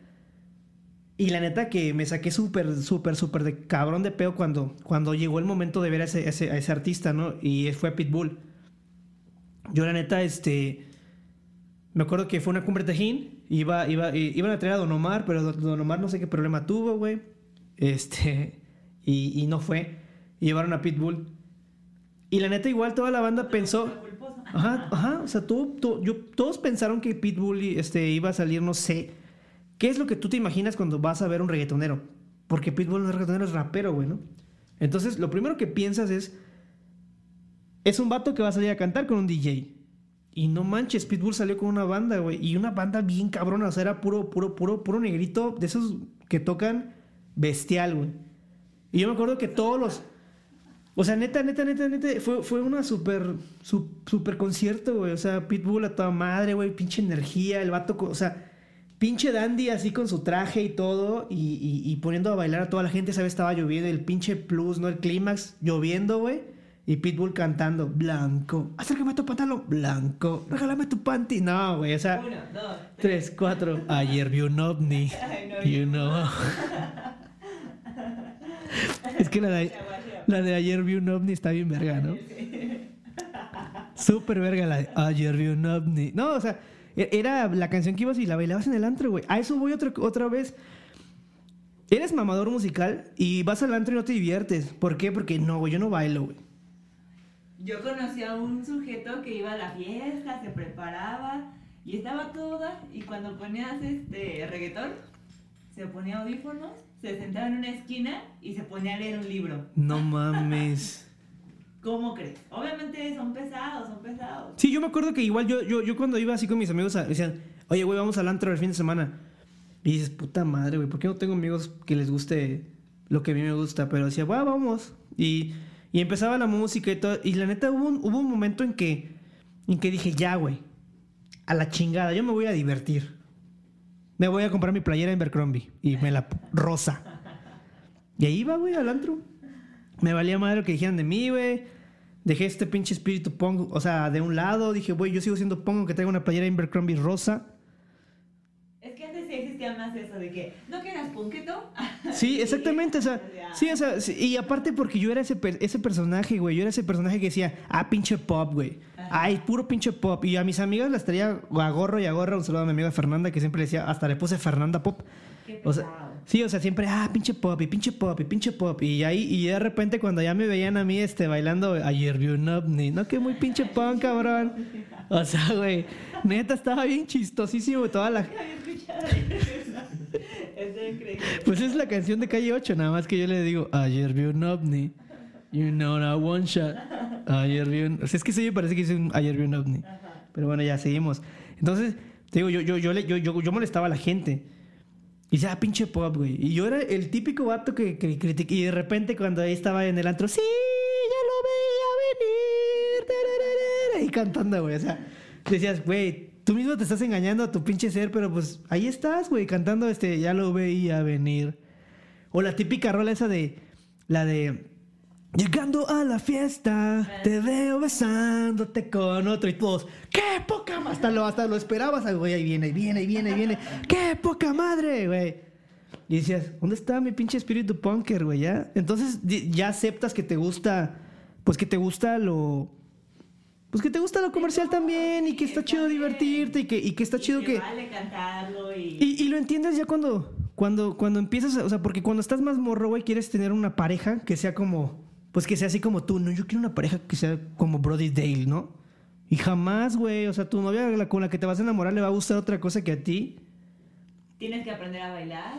Y la neta que me saqué súper, súper, súper de cabrón de peo cuando, cuando llegó el momento de ver a ese, a ese, a ese artista, ¿no? Y fue Pitbull. Yo la neta, este... Me acuerdo que fue una cumbre Tajín. Iba, iba, iban a traer a Don Omar, pero Don Omar no sé qué problema tuvo, güey. Este... Y, y no fue. Y llevaron a Pitbull. Y la neta igual toda la banda pensó... Ajá, ajá. O sea, todo, todo- yo, todos pensaron que Pitbull este, iba a salir, no sé. ¿Qué es lo que tú te imaginas cuando vas a ver un reggaetonero? Porque Pitbull no es reggaetonero, es rapero, güey, ¿no? Entonces, lo primero que piensas es. Es un vato que va a salir a cantar con un DJ. Y no manches, Pitbull salió con una banda, güey. Y una banda bien cabrona. O sea, era puro, puro, puro, puro negrito de esos que tocan bestial, güey. Y yo me acuerdo que todos los. O sea, neta, neta, neta, neta, fue, fue una super, su- super concierto, güey. O sea, Pitbull a toda madre, güey, pinche energía, el vato, o sea, pinche dandy así con su traje y todo, y, y- y poniendo a bailar a toda la gente, ¿sabes? Estaba lloviendo, el pinche plus, ¿no? El clímax, lloviendo, güey. Y Pitbull cantando, blanco, acércame tu pantalón, blanco, regálame tu panty. No, güey, o sea, Uno, dos, tres, cuatro. Ayer vi un ovni, you know. es que la de... La de ayer vi un ovni está bien verga, ¿no? Súper verga la de ayer vi un ovni. No, o sea, era la canción que ibas y la bailabas en el antro, güey. A eso voy otra, otra vez. Eres mamador musical y vas al antro y no te diviertes. ¿Por qué? Porque no, güey, yo no bailo, güey. Yo conocí a un sujeto que iba a la fiesta, se preparaba y estaba toda y cuando ponías este reggaetón se ponía audífonos, se sentaba en una esquina y se ponía a leer un libro. No mames. ¿Cómo crees? Obviamente son pesados, son pesados. Sí, yo me acuerdo que igual yo, yo, yo cuando iba así con mis amigos a- decían, oye, güey, vamos al antro el fin de semana. Y dices, puta madre, güey, ¿por qué no tengo amigos que les guste lo que a mí me gusta? Pero decía, va, vamos. Y, y empezaba la música y todo. Y la neta hubo un, hubo un momento en que, en que dije, ya, güey, a la chingada, yo me voy a divertir. Me voy a comprar mi playera en Abercrombie y me la rosa. Y ahí iba, güey, al antro. Me valía madre lo que dijeran de mí, güey. Dejé este pinche espíritu punk, o sea, de un lado. Dije, güey, yo sigo siendo punk aunque traiga una playera Abercrombie rosa. Es que antes sí existía más eso de que, ¿no que eras? Sí, exactamente, o sea, sí, o sea, sí, y aparte porque yo era ese, ese personaje, güey, yo era ese personaje que decía, ah, pinche pop, güey, ay, puro pinche pop, y a mis amigas las traía a gorro y a gorra, un saludo a mi amiga Fernanda, que siempre le decía, hasta le puse Fernanda Pop, Qué o sea. Sí, o sea, siempre, ah, pinche pop, y pinche pop, y pinche pop, y ahí, y de repente cuando ya me veían a mí, este, bailando, ayer vi un ovni, no, que muy pinche punk, cabrón, o sea, güey, neta, estaba bien chistosísimo toda la... Pues es la canción de Calle 8, nada más que yo le digo, ayer vi un ovni. You know, a one shot. Ayer vi un... O sea, es que sí me parece que dice un, ayer vi un ovni. Pero bueno, ya seguimos. Entonces, te digo, yo, yo, yo, le- yo, yo, yo molestaba a la gente. Y decía, ah, pinche pop, güey. Y yo era el típico vato que, que critica. Y de repente cuando ahí estaba en el antro, sí, ya lo veía venir. tararara", Y cantando, güey. O sea, decías, güey, tú mismo te estás engañando a tu pinche ser, pero pues ahí estás, güey, cantando este, ya lo veía venir. O la típica rola esa de, la de, llegando a la fiesta, te veo besándote con otro y todos, qué poca madre, hasta lo, hasta lo esperabas, güey, ahí viene, ahí viene, ahí viene, ahí viene, qué poca madre, güey. Y decías, ¿dónde está mi pinche espíritu punker, güey? Ya, entonces ya aceptas que te gusta, pues que te gusta lo... Pues que te gusta lo comercial también y que está chido divertirte y que, y que está chido que... Vale cantarlo y... Y, y lo entiendes ya cuando, cuando, cuando empiezas, o sea, porque cuando estás más morro, güey, quieres tener una pareja que sea como, pues que sea así como tú, ¿no? Yo quiero una pareja que sea como Brody Dale, ¿no? Y jamás, güey, o sea, tu novia con la que te vas a enamorar le va a gustar otra cosa que a ti. Tienes que aprender a bailar.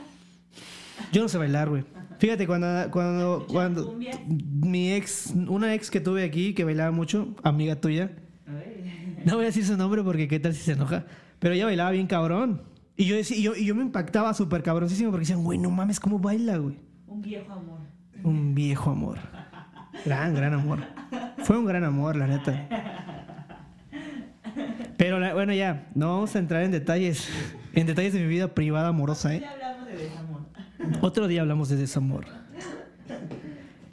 Yo no sé bailar, güey. Fíjate, cuando, cuando, cuando mi ex, una ex que tuve aquí que bailaba mucho, amiga tuya, no voy a decir su nombre porque qué tal si se enoja, pero ella bailaba bien cabrón. Y yo, decía, y yo, y yo me impactaba súper cabroncísimo porque decían, güey, no mames, ¿cómo baila, güey? Un viejo amor. Un viejo amor. Gran, gran amor. Fue un gran amor, la neta. Pero la- bueno, ya, no vamos a entrar en detalles, en detalles de mi vida privada amorosa, ¿eh? Hablamos de desamor. Otro día hablamos de desamor.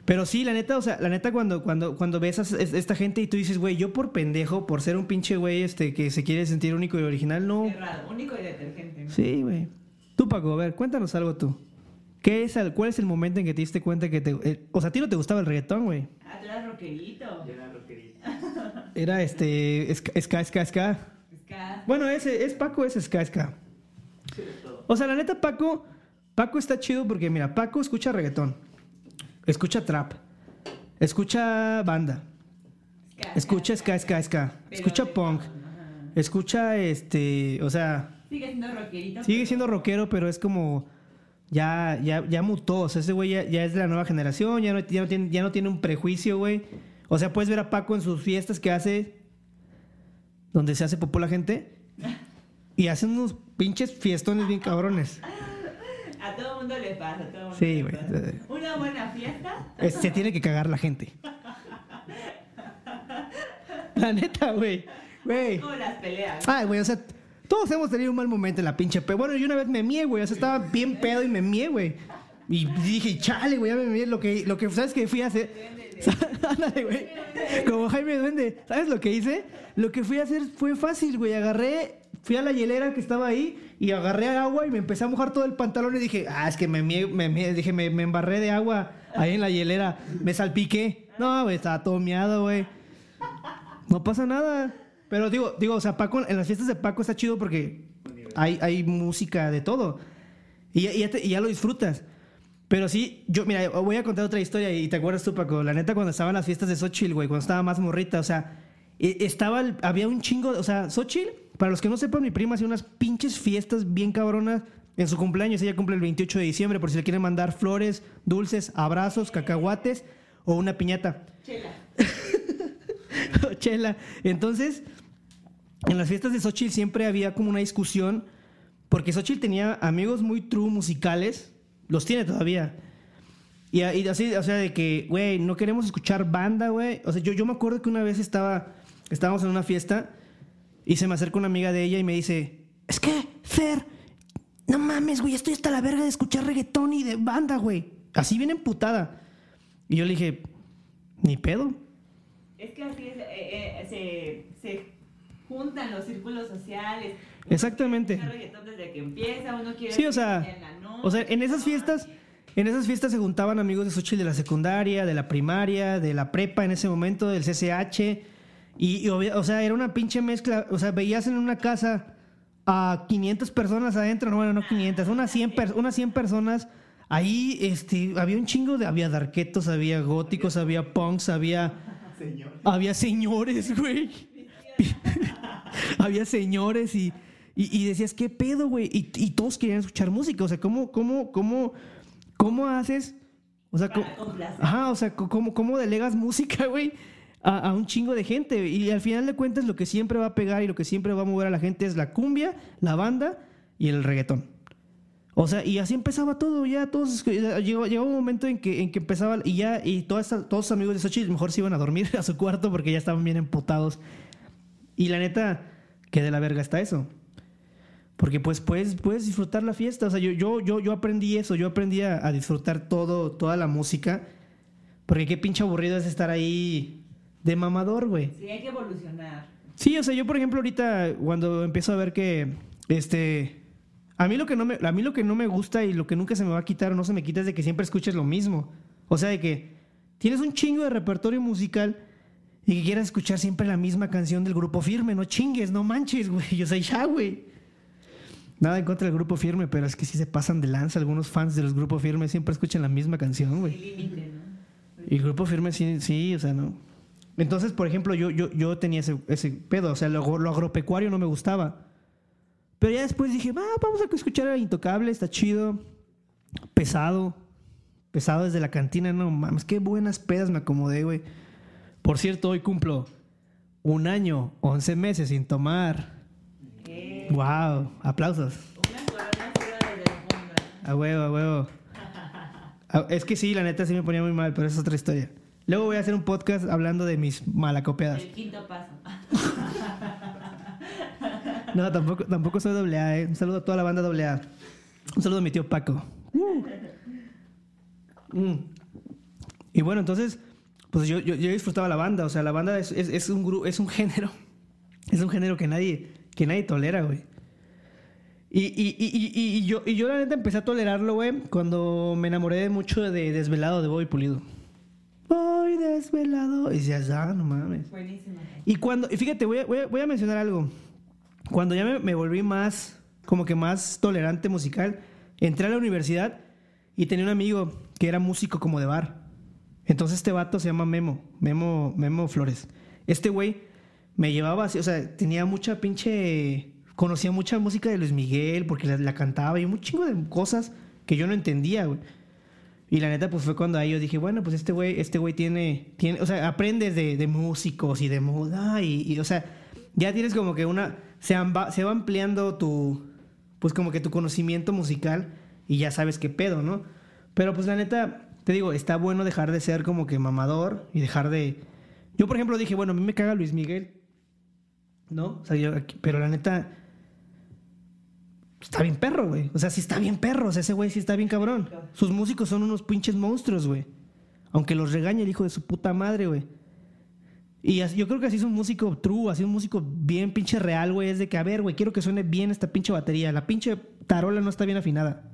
Pero sí, la neta, o sea, la neta cuando, cuando, cuando ves a es- esta gente y tú dices, güey, yo por pendejo, por ser un pinche güey este, que se quiere sentir único y original, no. Qué raro, único y detergente. ¿no? Sí, güey. Tú, Paco, a ver, cuéntanos algo tú. ¿Qué es el, ¿Cuál es el momento en que te diste cuenta que te... eh, o sea, a ti no te gustaba el reggaetón, güey. Ah, tú eras rockerito. Yo era rockerito. Era este... Ska, ska, ska. Bueno, ese es Paco, es ska, ska. Sí, de todo. O sea, la neta, Paco... Paco está chido porque, mira, Paco escucha reggaetón. Escucha trap. Escucha banda. Ska, Escucha ska, ska, ska. Escucha punk. Escucha, este... O sea... Sigue siendo rockerito. Sigue siendo rockero, pero es como. Ya, ya, ya mutó. O sea, ese güey ya, ya es de la nueva generación, ya no, ya, no tiene, ya no tiene un prejuicio, güey. O sea, puedes ver a Paco en sus fiestas que hace. Donde se hace popó la gente. Y hace unos pinches fiestones bien cabrones. A todo mundo le pasa, a todo mundo Sí, güey. Una buena fiesta. Es- se tiene que cagar la gente. La neta, güey. Güey. Como las peleas. Ay, güey, o sea, todos hemos tenido un mal momento en la pinche pe. Bueno, yo una vez me mié, güey. O sea, estaba bien pedo y me mié, güey. Y dije, chale, güey, ya me mié. Lo que, lo que, ¿sabes qué fui a hacer? Ándale, güey. Como Jaime Duende. ¿Sabes lo que hice? Lo que fui a hacer fue fácil, güey. Agarré, fui a la hielera que estaba ahí y agarré agua y me empecé a mojar todo el pantalón y dije, ah, es que me mié, me. Dije, me, me embarré de agua ahí en la hielera. Me salpiqué. No, güey, estaba todo miado, güey. No pasa nada. Pero digo, digo, o sea, Paco, en las fiestas de Paco está chido porque hay, hay música de todo. Y, ya- te- ya lo disfrutas. Pero sí, yo, mira, voy a contar otra historia y te acuerdas tú, Paco. La neta, cuando estaban las fiestas de Xochitl, güey, cuando estaba más morrita, o sea, e- estaba, había un chingo, o sea, Xochitl, para los que no sepan, mi prima hacía unas pinches fiestas bien cabronas en su cumpleaños. Ella cumple el 28 de diciembre, por si le quieren mandar flores, dulces, abrazos, cacahuates o una piñata. Chela. Chela. Entonces, en las fiestas de Xochitl siempre había como una discusión, porque Xochitl tenía amigos muy true musicales, los tiene todavía. Y, así, o sea, de que, güey, no queremos escuchar banda, güey. O sea, yo, yo me acuerdo que una vez estaba, estábamos en una fiesta y se me acerca una amiga de ella y me dice, es que, Fer, no mames, güey, estoy hasta la verga de escuchar reggaetón y de banda, güey. Así bien emputada. Y yo le dije, ni pedo. Es que así es, eh, eh, se juntan los círculos sociales. Uno Exactamente. desde que empieza, uno quiere Sí, o sea, en la noche, o sea, en esas fiestas, en esas fiestas se juntaban amigos de Xochitl de la secundaria, de la primaria, de la prepa en ese momento, del CCH. Y, y obvia- o sea, era una pinche mezcla. O sea, veías en una casa a 500 personas adentro, no, bueno, no 500, unas 100, per- unas 100 personas. Ahí este, había un chingo de. Había darquetos, había góticos, había punks, había. Señor. Había señores, güey. había señores y, y, y decías, ¿qué pedo, güey? Y, y todos querían escuchar música. O sea, ¿cómo, cómo, cómo, cómo haces? O sea, complacer. ajá, o sea, ¿cómo, cómo delegas música, güey? A, a un chingo de gente. Y al final de cuentas, lo que siempre va a pegar y lo que siempre va a mover a la gente es la cumbia, la banda y el reggaetón. O sea, y así empezaba todo, ya todos, llegó, llegó un momento en que, en que empezaba, y ya, y todas todos los amigos de Xochitl mejor se iban a dormir a su cuarto porque ya estaban bien emputados. Y la neta, que de la verga está eso. Porque pues puedes, puedes disfrutar la fiesta. O sea, yo, yo, yo, yo aprendí eso, yo aprendí a, a disfrutar todo, toda la música. Porque qué pinche aburrido es estar ahí de mamador, güey. Sí, hay que evolucionar. Sí, o sea, yo por ejemplo ahorita cuando empiezo a ver que este a mí lo que no me a mí lo que no me gusta y lo que nunca se me va a quitar o no se me quita es de que siempre escuches lo mismo. O sea, de que tienes un chingo de repertorio musical y que quieras escuchar siempre la misma canción del grupo Firme, no chingues, no manches, güey. O sea, ya, güey. Nada en contra del grupo Firme, pero es que sí se pasan de lanza algunos fans de los grupos Firme siempre escuchan la misma canción, güey. Y el grupo firme sí, sí, o sea, no. Entonces, por ejemplo, yo, yo, yo tenía ese, ese pedo, o sea, lo, lo agropecuario no me gustaba. Pero ya después dije, va, vamos a escuchar a Intocable, está chido, pesado, pesado desde la cantina, no mames, qué buenas pedas me acomodé, güey. Por cierto, hoy cumplo un año, 11 meses sin tomar. Eh, Wow, aplausos. A huevo, a huevo. A- Es que sí, la neta sí me ponía muy mal, pero esa es otra historia. Luego voy a hacer un podcast hablando de mis malacopeadas. El quinto paso. No, tampoco, tampoco soy doble A, ¿eh? Un saludo a toda la banda doble A. Un saludo a mi tío Paco. Uh. Mm. Y bueno, entonces, pues yo, yo, yo disfrutaba la banda. O sea, la banda es, es, es un es un género. Es un género que nadie, que nadie tolera, güey. Y, y, y, y, y- y yo, y yo la neta empecé a tolerarlo, güey, cuando me enamoré mucho de Desvelado de Bobby Pulido. Voy desvelado. Y decías, ah, no mames. Buenísima. Y cuando, y fíjate, voy a, voy a- voy a mencionar algo. Cuando ya me, me volví más, como que más tolerante musical, entré a la universidad y tenía un amigo que era músico como de bar. Entonces este vato se llama Memo, Memo, Memo Flores. Este güey me llevaba así, o sea, tenía mucha pinche, conocía mucha música de Luis Miguel porque la, cantaba y un chingo de cosas que yo no entendía, güey. Y la neta, pues fue cuando ahí yo dije, bueno, pues este güey, este güey tiene, tiene, o sea, aprendes de, de músicos y de moda y, o sea, ya tienes como que una, se, se va ampliando tu, pues como que tu conocimiento musical y ya sabes qué pedo, ¿no? Pero pues la neta, te digo, está bueno dejar de ser como que mamador y dejar de... Yo, por ejemplo, dije, bueno, a mí me caga Luis Miguel, ¿no? O sea, yo, aquí- pero la neta, está bien perro, güey. O sea, sí está bien perro. O sea, ese güey sí está bien cabrón. Sus músicos son unos pinches monstruos, güey. Aunque los regañe el hijo de su puta madre, güey. Y yo creo que así es un músico true, así un músico bien pinche real, güey. Es de que, a ver, güey, quiero que suene bien esta pinche batería. La pinche tarola no está bien afinada.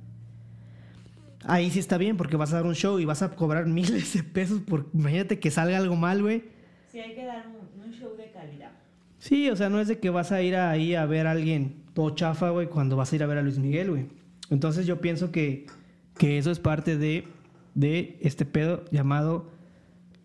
Ahí sí está bien, porque vas a dar un show y vas a cobrar miles de pesos por... Imagínate que salga algo mal, güey. Sí, hay que dar un, un show de calidad. Sí, o sea, no es de que vas a ir ahí a ver a alguien todo chafa, güey, cuando vas a ir a ver a Luis Miguel, güey. Entonces yo pienso que, que eso es parte de, de este pedo llamado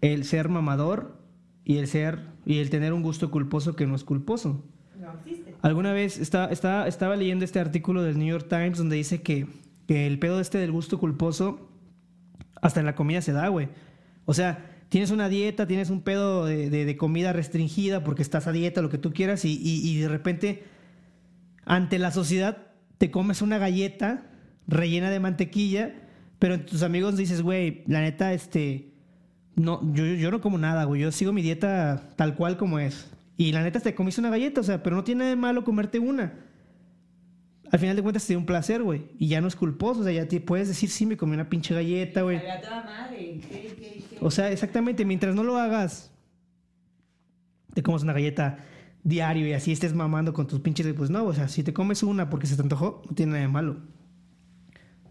el ser mamador y el ser y el tener un gusto culposo que no es culposo. No existe. Alguna vez estaba, estaba, estaba leyendo este artículo del New York Times donde dice que, que el pedo este del gusto culposo hasta en la comida se da, güey. O sea, tienes una dieta, tienes un pedo de, de- comida restringida porque estás a dieta, lo que tú quieras, y, y- de repente, ante la sociedad, te comes una galleta rellena de mantequilla, pero tus amigos dices, güey, la neta, este, no, yo, yo no como nada, güey, yo sigo mi dieta tal cual como es. Y la neta, te comiste una galleta, o sea, pero no tiene nada de malo comerte una. Al final de cuentas te dio un placer, güey. Y ya no es culposo. O sea, ya te puedes decir, sí, me comí una pinche galleta, güey. O sea, exactamente, mientras no lo hagas, te comes una galleta diario y así estés mamando con tus pinches, pues no, o sea, si te comes una porque se te antojó, no tiene nada de malo.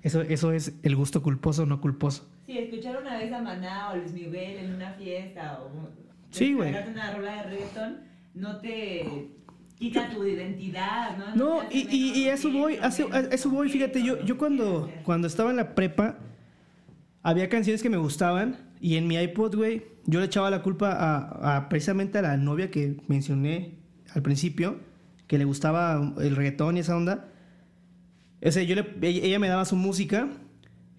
Eso, eso es el gusto culposo o no culposo. Sí, escuchar una vez a Maná o Luis Miguel en una fiesta o Sí, güey. una rola de reggaetón no te quita tu identidad, ¿no? No, hace y, y, eso voy, a eso, voy, fíjate, yo, yo cuando, cuando estaba en la prepa, había canciones que me gustaban y en mi iPod, güey, yo le echaba la culpa a, a precisamente a la novia que mencioné al principio, que le gustaba el reggaetón y esa onda. O sea, yo le- ella me daba su música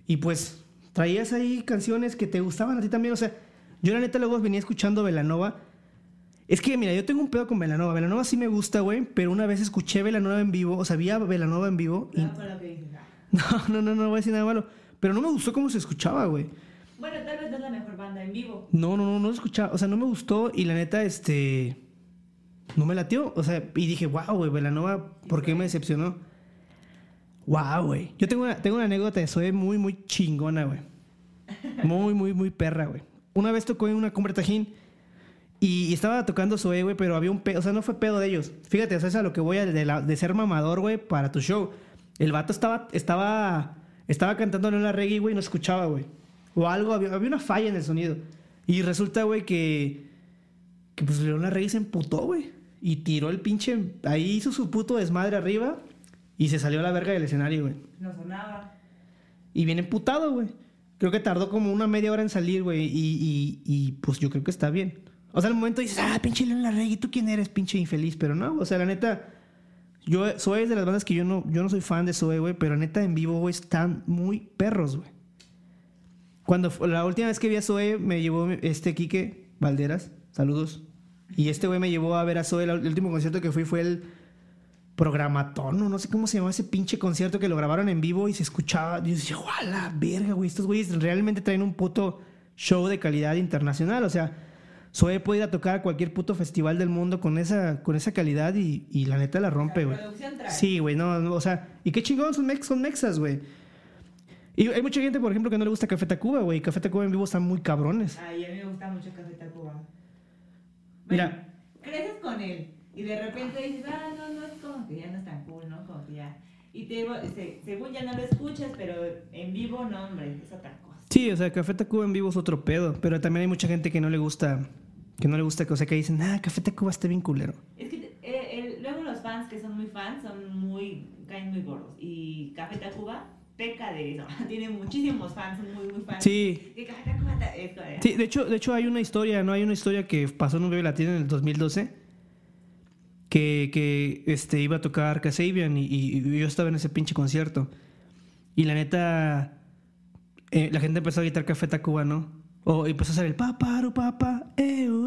y pues traías ahí canciones que te gustaban a ti también. O sea, yo la neta luego venía escuchando Velanova. Es que, mira, yo tengo un pedo con Velanova. Velanova sí me gusta, güey, pero una vez escuché Velanova en vivo, o sea, vi a Velanova en vivo y... No, no, no, no voy a decir nada malo. Pero no me gustó cómo se escuchaba, güey. Bueno, tal vez no es la mejor banda en vivo. No, no, no, no escuchaba. O sea, no me gustó y la neta, este. No me latió. O sea, y dije, wow, güey, Velanova, ¿por qué me decepcionó? Wow, güey. Yo tengo una, tengo una anécdota de Zoe muy, muy chingona, güey. Muy, muy, muy perra, güey. Una vez tocó en una cumbre tajín y, y estaba tocando Zoe, güey, pero había un pedo. O sea, no fue pedo de ellos. Fíjate, o sea, es a lo que voy a, de, la- de ser mamador, güey, para tu show. El vato estaba, estaba, estaba cantando en una reggae, güey, y no escuchaba, güey. O algo, había, había una falla en el sonido. Y resulta, güey, que, que pues Leona Reyes se emputó, güey. Y tiró el pinche. Ahí hizo su puto desmadre arriba. Y se salió a la verga del escenario, güey. No sonaba. Y bien emputado, güey. Creo que tardó como una media hora en salir, güey. Y, y, y, pues yo creo que está bien. O sea, al momento dices, ah, pinche Leona Reyes, ¿tú quién eres, pinche infeliz? Pero no, o sea, la neta. Yo, Zoe es de las bandas que yo no, yo no soy fan de Zoe, güey. Pero neta, en vivo, güey, están muy perros, güey. Cuando la última vez que vi a Zoe, me llevó este Quique Valderas. Saludos. Y este güey me llevó a ver a Zoe. El último concierto que fui fue el Programatón, o no sé cómo se llamaba ese pinche concierto que lo grabaron en vivo y se escuchaba. Yo decía, ¡guau, la verga, güey! Estos güeyes realmente traen un puto show de calidad internacional. O sea, Zoe puede ir a tocar a cualquier puto festival del mundo con esa, con esa calidad y, y la neta la rompe, güey. Sí, güey, no, no, o sea, y qué chingón son, mex, son mexas, güey. Y hay mucha gente, por ejemplo, que no le gusta Café Tacuba, güey. Café Tacuba en vivo están muy cabrones. Ay, a mí me gusta mucho Café Tacuba. Bueno, Mira. creces con él y de repente dices, ah, no, no, es como que ya no es tan cool, ¿no? Como que ya. Y te, se- según ya no lo escuchas, pero en vivo, no, hombre, es otra cosa. Sí, o sea, Café Tacuba en vivo es otro pedo. Pero también hay mucha gente que no le gusta. Que no le gusta, o sea, que dicen, ah, Café Tacuba está bien culero. Es que eh, el- luego los fans que son muy fans son muy, caen muy gordos. Y Café Tacuba peca de eso. Tiene muchísimos fans, son muy, muy fans. Sí. Que Café Tacuba ta- es Sí, de hecho, de hecho hay una historia, ¿no? Hay una historia que pasó en un Vive Latino en el 2012 que, que este, iba a tocar Kasabian y, y- y yo estaba en ese pinche concierto. Y la neta, eh, la gente empezó a gritar Café Tacuba, ¿no? O empezó a hacer el paparu papa, eo, eo.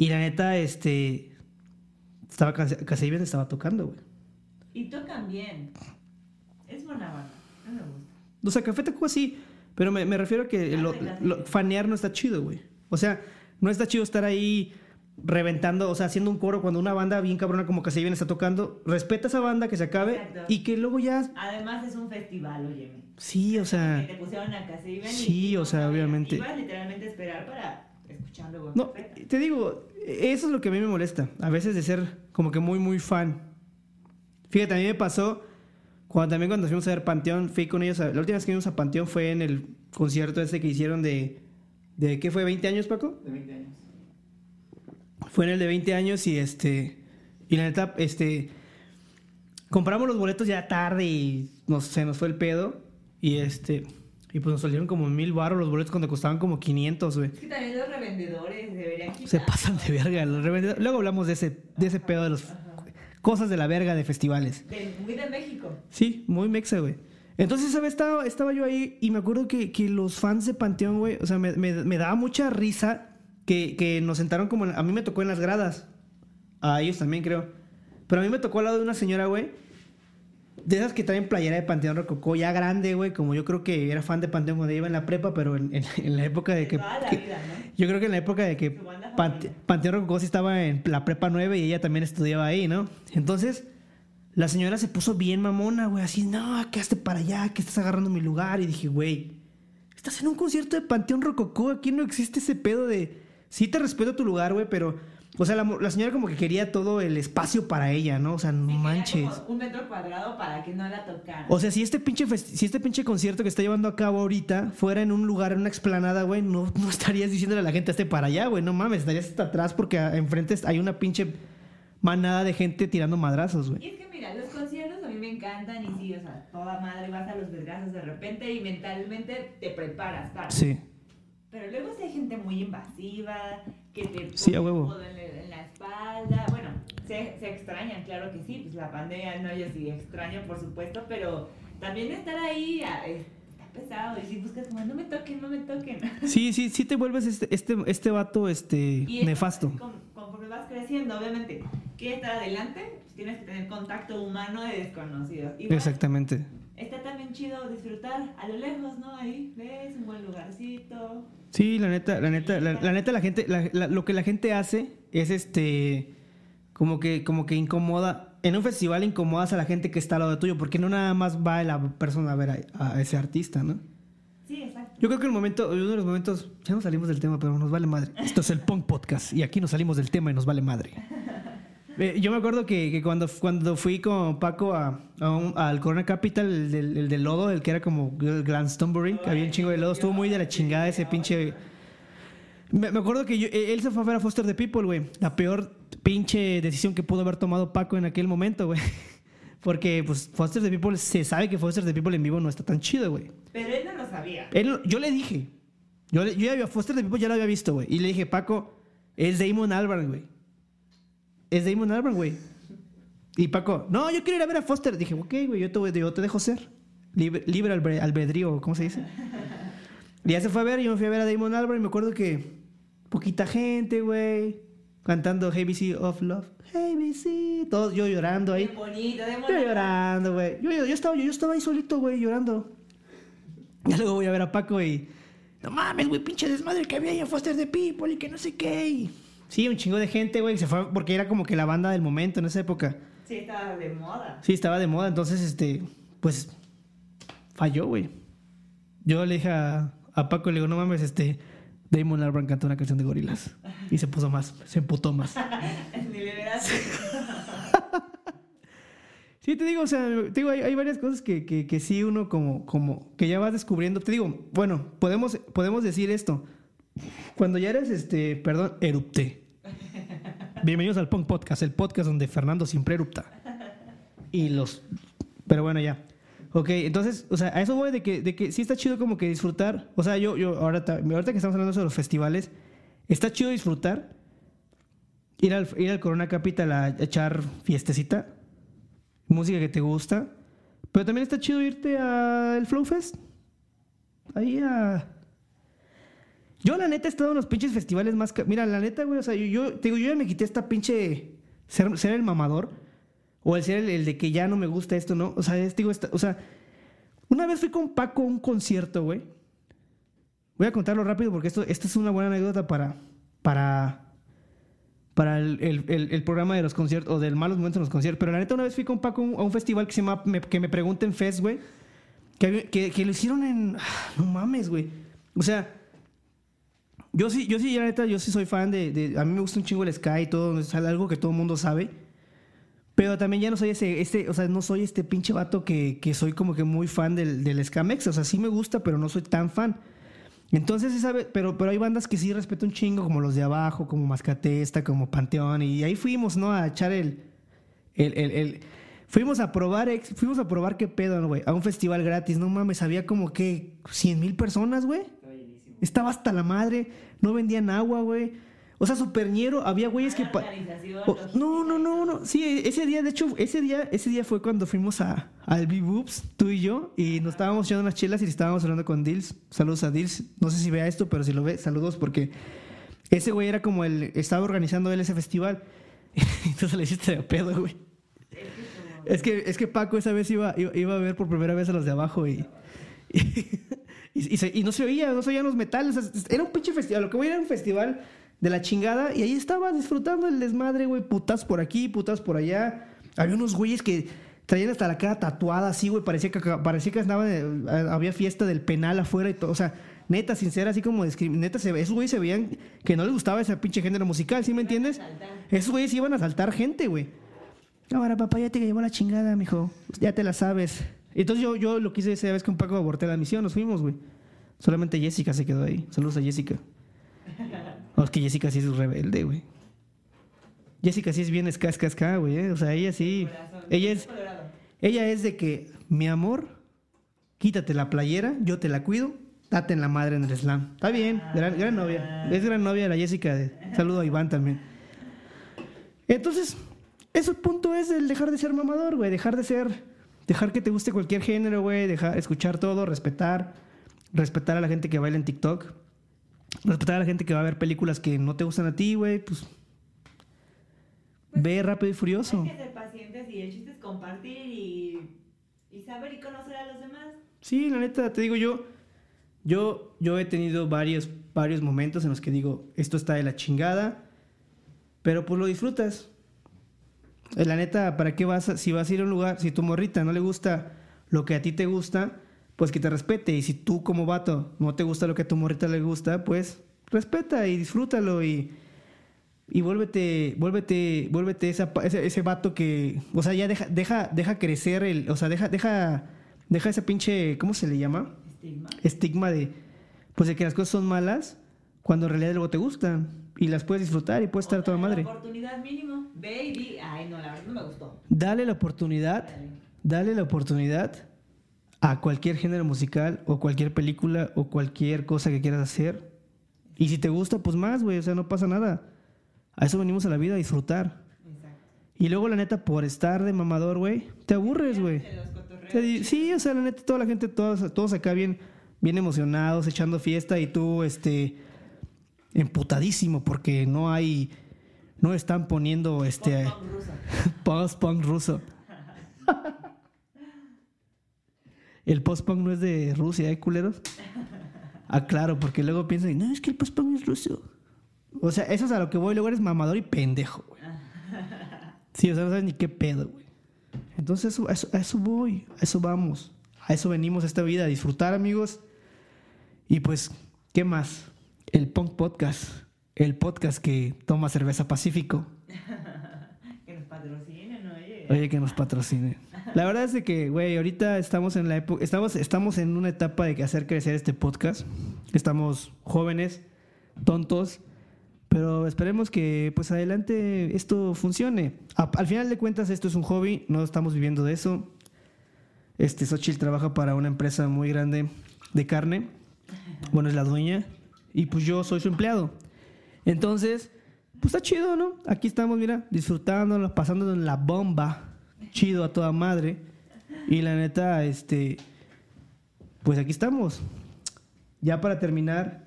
Y la neta, este, estaba Kasabian estaba tocando, güey. Y tocan bien. Es buena banda. No me gusta. O sea, Café Tacuba sí, pero me, me refiero a que lo, lo- fanear no está chido, güey. O sea, no está chido estar ahí reventando, o sea, haciendo un coro cuando una banda bien cabrona como se viene está tocando. Respeta a esa banda que se acabe Exacto. y que luego ya... Además es un festival, óyeme. Sí, o sea... Que te pusieron a ven y Sí, o sea, obviamente. Ibas literalmente a esperar para escuchar luego. No, te digo, eso es lo que a mí me molesta. A veces de ser como que muy, muy fan. Fíjate, a mí me pasó cuando también cuando fuimos a ver Panteón, fui con ellos. a- la última vez que fuimos a Panteón fue en el concierto ese que hicieron de... ¿De qué fue? ¿20 años, Paco? De 20 años. Fue en el de 20 años y este. Y la neta, este. Compramos los boletos ya tarde y nos, se nos fue el pedo. Y este. Y pues nos salieron como mil baros los boletos cuando costaban como 500, güey. Es que también los revendedores deberían quitar. Se pasan de verga. los revendedores. Luego hablamos de ese, de ese pedo de los. Cosas de la verga de festivales. De- muy de México. Sí, muy mexa, güey. Entonces, ¿sabes? Estaba, estaba yo ahí y me acuerdo que, que los fans de Panteón, güey, o sea, me, me, me daba mucha risa que, que nos sentaron como... en- a mí me tocó en las gradas. A ellos también, creo. Pero a mí me tocó al lado de una señora, güey. De esas que traen playera de Panteón Rococó, ya grande, güey. Como yo creo que era fan de Panteón cuando iba en la prepa, pero en, en- en la época de que... toda la que- vida, ¿no? yo creo que en la época de que Pante-. Panteón Rococó sí estaba en la prepa 9 y ella también estudiaba ahí, ¿no? Entonces, la señora se puso bien mamona, güey, así, no, que hazte para allá, que estás agarrando mi lugar. Y dije, güey, estás en un concierto de Panteón Rococó, aquí no existe ese pedo de, sí te respeto tu lugar, güey, pero, o sea, la, la señora como que quería todo el espacio para ella, ¿no? O sea, no manches. como un metro cuadrado para que no la tocaran. O sea, si este pinche festi- si este pinche concierto que está llevando a cabo ahorita fuera en un lugar, en una explanada, güey, no, no estarías diciéndole a la gente, hazte para allá, güey, no mames, estarías hasta atrás porque enfrente hay una pinche manada de gente tirando madrazos, güey. Y es que mira, los conciertos a mí me encantan y sí, o sea, toda madre vas a los vergazos de repente y mentalmente te preparas para. Sí. Pero luego sí hay gente muy invasiva, que te Sí, pone a huevo. en, la- en la espalda. Bueno, se, se extrañan, claro que sí, pues la pandemia no, yo sí extraño, por supuesto, pero también estar ahí ah, es- está pesado y si buscas como, no me toquen, no me toquen. Sí, sí, sí te vuelves este, este, este vato este Y nefasto. con- conforme vas creciendo, obviamente, quieres estar adelante, pues tienes que tener contacto humano de desconocidos. Igual, Exactamente. Está también chido disfrutar a lo lejos, ¿no? Ahí ves un buen lugarcito. Sí, la neta, la neta, la, la neta, la gente, la- la- lo que la gente hace es este, como que, como que incomoda. En un festival incomodas a la gente que está al lado tuyo, porque no nada más va la persona a ver a, a ese artista, ¿no? Sí, exacto. Yo creo que el momento, uno de los momentos, ya no salimos del tema, pero nos vale madre. Esto es el Punk Podcast y aquí nos salimos del tema y nos vale madre. Eh, yo me acuerdo que, que cuando, cuando fui con Paco a, a un- al Corona Capital, el del, el del lodo, el que era como Glastonbury, que había un chingo de lodo, estuvo muy de la chingada ese pinche... Me, me acuerdo que yo- eh, él se fue a ver a Foster the People, güey. La peor pinche decisión que pudo haber tomado Paco en aquel momento, güey. Porque, pues, Foster the People, se sabe que Foster the People en vivo no está tan chido, güey. Pero él no lo sabía. Él- yo le dije, yo, le- yo ya había, Foster the People ya lo había visto, güey. Y le dije, Paco, es Damon Albarn, güey. Es Damon Albarn, güey. Y Paco, no, yo quiero ir a ver a Foster. Dije, ok, güey, yo te, voy- yo te dejo ser. Libre, libre albe- albedrío, ¿cómo se dice? Y ya se fue a ver, yo me fui a ver a Damon Albarn y me acuerdo que poquita gente, güey, cantando ABC of Love. ABC, todos yo llorando ahí. Qué bonito, de Yo llorando, güey. Yo, yo, yo estaba, yo, yo estaba ahí solito, güey, llorando. Ya luego voy a ver a Paco y. No mames, güey, pinche desmadre que había ahí en Foster the People y que no sé qué. y- Sí, un chingo de gente, güey. Se fue porque era como que la banda del momento en esa época. Sí, estaba de moda. Sí, estaba de moda. Entonces, este. Pues. falló, güey. Yo le dije a, a Paco, le digo, no mames, este, Damon Albarn cantó una canción de gorilas. Y se puso más, se emputó más. Ni le verás. Sí, te digo, o sea, te digo, hay, hay varias cosas que, que, que sí uno como, como, que ya vas descubriendo. Te digo, bueno, podemos, podemos decir esto. Cuando ya eres, este, perdón, erupté. Bienvenidos al Punk Podcast, el podcast donde Fernando siempre erupta. Y los... Pero bueno, ya. Ok, entonces, o sea, a eso voy de que, de que sí está chido como que disfrutar. O sea, yo, yo ahora, ta- ahorita que estamos hablando sobre los festivales, está chido disfrutar. Ir al, ir al Corona Capital a echar fiestecita música que te gusta. Pero también está chido irte al Flow Fest. Ahí a. Yo, la neta, he estado en los pinches festivales más. Mira, la neta, güey, o sea, yo, te digo, yo ya me quité esta pinche. Ser, el mamador. O el ser el, de que ya no me gusta esto, ¿no? O sea, es, digo, o sea, una vez fui con Paco a un concierto, güey. Voy a contarlo rápido porque esto, es una buena anécdota para. Para para el, el- el- programa de los conciertos o del malos momentos en los conciertos. Pero la neta, una vez fui con Paco a un- a un festival que se llama me- Que me pregunten Fest, güey. Que, que, que lo hicieron en. ah, No mames, güey. O sea, yo sí, yo sí, la neta, yo sí soy fan de, de- A mí me gusta un chingo el Sky y todo, es algo que todo el mundo sabe. Pero también ya no soy ese, este, o sea, no soy este pinche vato que, que soy como que muy fan del, del Scamex. O sea, sí me gusta, pero no soy tan fan. Entonces, esa vez- pero, pero hay bandas que sí respeto un chingo, como los de abajo, como Mascatesta, como Panteón, y ahí fuimos, ¿no? A echar el. el, el- fuimos a probar, fuimos a probar qué pedo, ¿no, güey? A un festival gratis, no mames, había como que 100 mil personas, güey. Estaba hasta la madre, no vendían agua, güey. O sea, superñero, había güeyes que. Oh, no, no, no, no. Sí, ese día, de hecho, ese día, ese día fue cuando fuimos a, al B-Boobs, tú y yo, y nos estábamos echando unas chelas y estábamos hablando con Dils. Saludos a Dils. No sé si vea esto, pero si lo ve, saludos, porque ese güey era como el. Estaba organizando él ese festival. Entonces le hiciste de pedo, güey. Es que, es que Paco esa vez iba, iba, iba a ver por primera vez a los de abajo y. Y, y se- y no se oía, no se oían los metales. Era un pinche festival. Lo que voy era un festival de la chingada. Y ahí estaba disfrutando el desmadre, güey. Putas por aquí, putas por allá. Había unos güeyes que traían hasta la cara tatuada así, güey. Parecía que, parecía que andaba, había fiesta del penal afuera y todo. O sea, neta, sincera, así como neta, se, esos güeyes se veían que no les gustaba ese pinche género musical, ¿sí me entiendes? Esos güeyes iban a saltar gente, güey. Ahora, papá, ya te llevó la chingada, mijo. Ya te la sabes. Entonces yo, yo lo quise esa vez que un Paco aborté la misión, nos fuimos, güey. Solamente Jessica se quedó ahí. Saludos a Jessica. No, es que Jessica sí es rebelde, güey. Jessica sí es bien esca, esca, esca, güey. ¿eh? O sea, ella sí. Ella es, ella es de que, mi amor, quítate la playera, yo te la cuido, date en la madre en el slam. Está bien, gran, gran novia. Es gran novia la Jessica. Saludo a Iván también. Entonces, ese punto es el dejar de ser mamador, güey. Dejar de ser. Dejar que te guste cualquier género, güey. Dejar, escuchar todo, respetar. Respetar a la gente que baila en TikTok. Respetar a la gente que va a ver películas que no te gustan a ti, güey. Pues. Ve rápido y furioso. Hay que ser pacientes y el chiste es compartir y, y saber y conocer a los demás. Sí, la neta, te digo yo. Yo, yo he tenido varios, varios momentos en los que digo, esto está de la chingada, pero pues lo disfrutas. Eh, La neta, ¿para qué vas a- si vas a ir a un lugar, si tu morrita no le gusta lo que a ti te gusta, pues que te respete. Y si tú como vato no te gusta lo que a tu morrita le gusta, pues respeta y disfrútalo y, y vuélvete, vuélvete, vuélvete esa, ese, ese vato que, o sea, ya deja, deja, deja crecer el, o sea, deja, deja, deja ese pinche, ¿cómo se le llama? Estigma. estigma de pues de que las cosas son malas cuando en realidad luego te gustan y las puedes disfrutar y puedes estar toda madre. La oportunidad mínimo. Ve y di, ay no, la verdad no me gustó. Dale la oportunidad, Dale. dale la oportunidad a cualquier género musical o cualquier película o cualquier cosa que quieras hacer. Y si te gusta, pues más, güey, o sea, no pasa nada. A eso venimos a la vida a disfrutar. Exacto. Y luego la neta por estar de mamador, güey, te aburres, güey. Sí, o sea, la neta, toda la gente, todos, todos acá bien, bien emocionados, echando fiesta y tú, este, emputadísimo porque no hay, no están poniendo, este, ruso. post-punk ruso. El post-punk no es de Rusia, ¿eh, culeros? Ah, claro, porque luego piensan, no, es que el post-punk es ruso. O sea, eso es a lo que voy, luego eres mamador y pendejo, güey. Sí, o sea, no sabes ni qué pedo, güey. Entonces, eso, eso, a eso voy, a eso vamos. A eso venimos a esta vida, a disfrutar, amigos. Y pues, ¿qué más? El Punk Podcast. El podcast que toma cerveza Pacífico. Que nos patrocinen, oye. Oye, que nos patrocine. La verdad es de que, güey, ahorita estamos en la época, estamos, estamos en una etapa de que hacer crecer este podcast. Estamos jóvenes, tontos, pero esperemos que pues adelante esto funcione. A- al final de cuentas, esto es un hobby, no estamos viviendo de eso. Este Xochitl trabaja para una empresa muy grande de carne. Bueno, es la dueña. Y pues yo soy su empleado. Entonces, pues está chido, ¿no? Aquí estamos, mira, disfrutándolo, pasándonos la bomba. Chido a toda madre. Y la neta, este. Pues aquí estamos. Ya para terminar,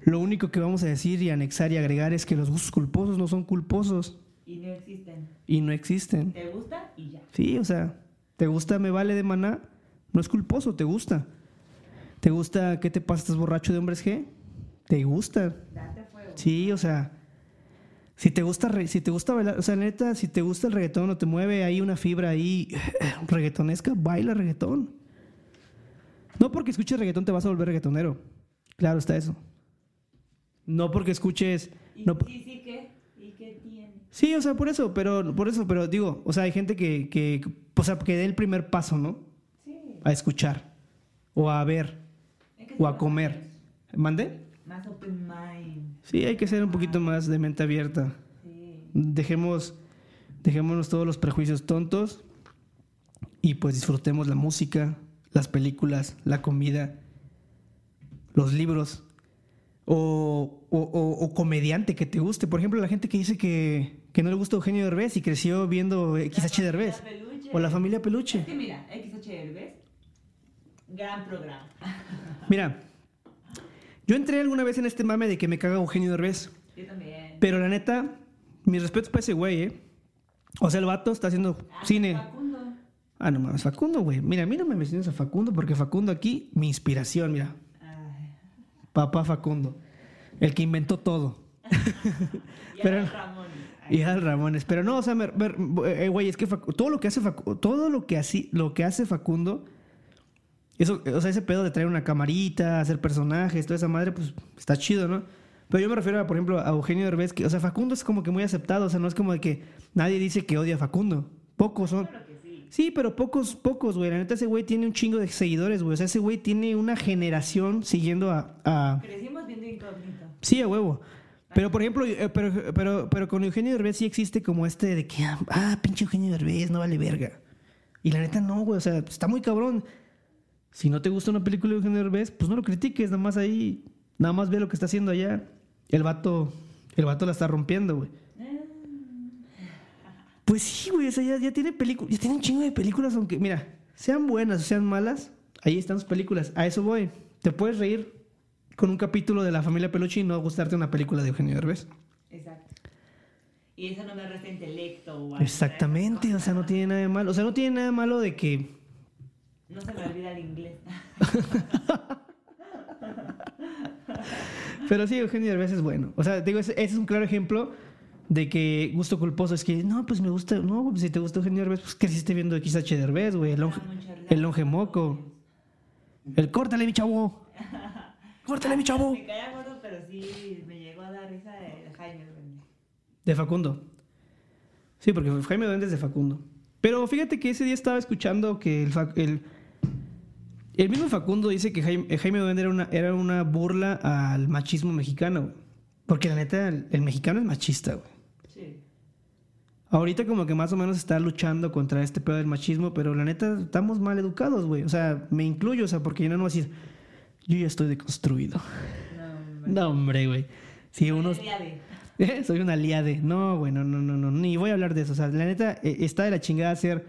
lo único que vamos a decir y anexar y agregar es que los gustos culposos no son culposos Y no existen. y no existen. Te gusta y ya. Sí, o sea, ¿te gusta Me Vale de Maná? No es culposo, te gusta. ¿Te gusta ¿Qué te pasa? ¿Estás borracho de hombres G? Te gusta. Date fuego. Sí, o sea, si te gusta, si te gusta bailar, o sea, neta, si te gusta el reggaetón o te mueve ahí una fibra ahí reggaetonesca, baila reggaetón. No porque escuches reggaetón te vas a volver reggaetonero. Claro está eso. No porque escuches, ¿Y no, sí, sí, qué? ¿Y qué tiene? sí, o sea, por eso, pero por eso, pero digo, o sea, hay gente que, que, o sea, que dé el primer paso, ¿no? Sí. A escuchar o a ver o a comer. ¿Mande? Más open mind. Sí, hay que ser un poquito más de mente abierta. Sí. dejemos dejémonos todos los prejuicios tontos y pues disfrutemos la música, las películas, la comida, los libros o, o- o- o comediante que te guste. Por ejemplo, la gente que dice que, que no le gusta Eugenio Derbez y creció viendo XH Derbez Peluche. o la familia Es Peluche. que mira, XH Derbez, gran programa. Mira, yo entré alguna vez en este mame de que me caga Eugenio Derbez, Yo también. pero la neta, mis respetos para ese güey, ¿eh? O sea, el vato está haciendo Ah, cine. Facundo. Ah, no mames, Facundo, güey. Mira, a mí no me menciones a Facundo porque Facundo aquí, mi inspiración, mira. Ay. Papá Facundo. El que inventó todo. Y Pero- Ramón. Ay, Y Al Ramones. Pero no, o sea, eh, güey, es que todo lo que hace todo lo que, así, lo que hace Facundo, eso, o sea, ese pedo de traer una camarita, hacer personajes, toda esa madre, pues está chido, ¿no? Pero yo me refiero, a, por ejemplo, a Eugenio Derbez, que, o sea, Facundo es como que muy aceptado, o sea, no es como de que nadie dice que odia a Facundo. Pocos son. Claro que sí. Sí, pero pocos, pocos, güey. La neta, ese güey tiene un chingo de seguidores, güey. O sea, ese güey tiene una generación siguiendo a. a- Crecimos viendo incógnito. Sí, a huevo. Pero, por ejemplo, eh, pero, pero, pero con Eugenio Derbez sí existe como este de que, ah, pinche Eugenio Derbez, no vale verga. Y la neta no, güey. O sea, está muy cabrón. Si no te gusta una película de Eugenio Derbez, pues no lo critiques. Nada más ahí, nada más ve lo que está haciendo allá. El vato, el vato la está rompiendo, güey. Eh, Pues sí, güey, o sea, ya, ya tiene películas, ya tiene un chingo de películas, aunque, mira, sean buenas o sean malas, ahí están sus películas. A eso voy. Te puedes reír con un capítulo de La Familia Peluche y no gustarte una película de Eugenio Derbez. Exacto. Y eso no me resta intelecto o algo, Exactamente, o sea, no tiene nada de malo. O sea, no tiene nada de malo de que... No se me olvida el inglés. Pero sí, Eugenio Derbez es bueno. O sea, digo, ese, es un claro ejemplo de que gusto culposo es que, no, pues me gusta, no, pues si te gusta Eugenio Derbez, pues creciste viendo XH Derbez, güey, el longe, el longe moco. El córtale, mi chavo. Córtale, mi chavo. Me caía gordo, pero sí me llegó a dar risa de Jaime Duende. De Facundo. Sí, porque Jaime Duende es de Facundo. Pero fíjate que ese día estaba escuchando que el, el, el mismo Facundo dice que Jaime, eh, Jaime Duende era una, era una burla al machismo mexicano. güey. Porque la neta, el, el mexicano es machista, güey. Sí. Ahorita como que más o menos está luchando contra este pedo del machismo, pero la neta estamos mal educados, güey. O sea, me incluyo, o sea, porque yo no voy a decir, yo ya estoy deconstruido. No, hombre. No, hombre, güey. Si uno... ¿Eh? Soy una aliade. No, güey, no, no, no, no. Ni voy a hablar de eso. O sea, la neta, eh, está de la chingada hacer,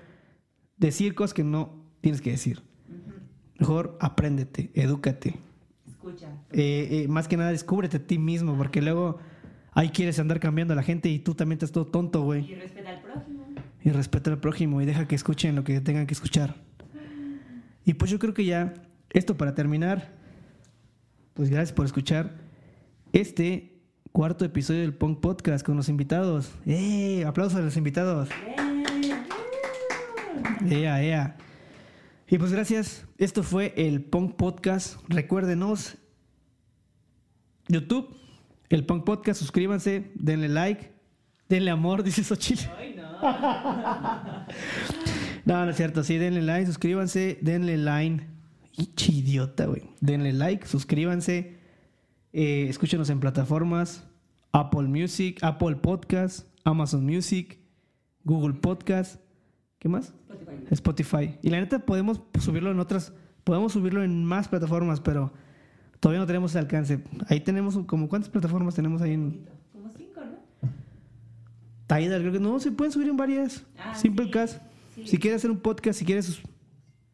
decir cosas que no tienes que decir. Mejor apréndete, edúcate. Escucha. Eh, eh, más que nada, descúbrete a ti mismo, porque luego ahí quieres andar cambiando a la gente y tú también estás todo tonto, güey. Y respeta al prójimo. Y respeta al prójimo y deja que escuchen lo que tengan que escuchar. Y pues yo creo que ya, esto para terminar, pues gracias por escuchar este cuarto episodio del Punk Podcast con los invitados. ¡Eh! Aplausos a los invitados. ¡Eh! Ea, ea. Y pues gracias. Esto fue el Punk Podcast. Recuérdenos. YouTube, el Punk Podcast. Suscríbanse, denle like, denle amor, dice Xochitl. Ay, no. No, no es cierto. Sí, denle like, suscríbanse, denle line. Ichi idiota, güey. Denle like, suscríbanse. Eh, escúchenos en plataformas Apple Music, Apple Podcast, Amazon Music, Google Podcast. ¿Qué más? Spotify. Spotify. Y la neta podemos subirlo en otras, podemos subirlo en más plataformas, pero todavía no tenemos ese alcance. Ahí tenemos como cuántas plataformas tenemos ahí en Como cinco, ¿no? Tidal, creo que no, se pueden subir en varias. Ah, Simplecast. sí. Si quieres hacer un podcast, si quieres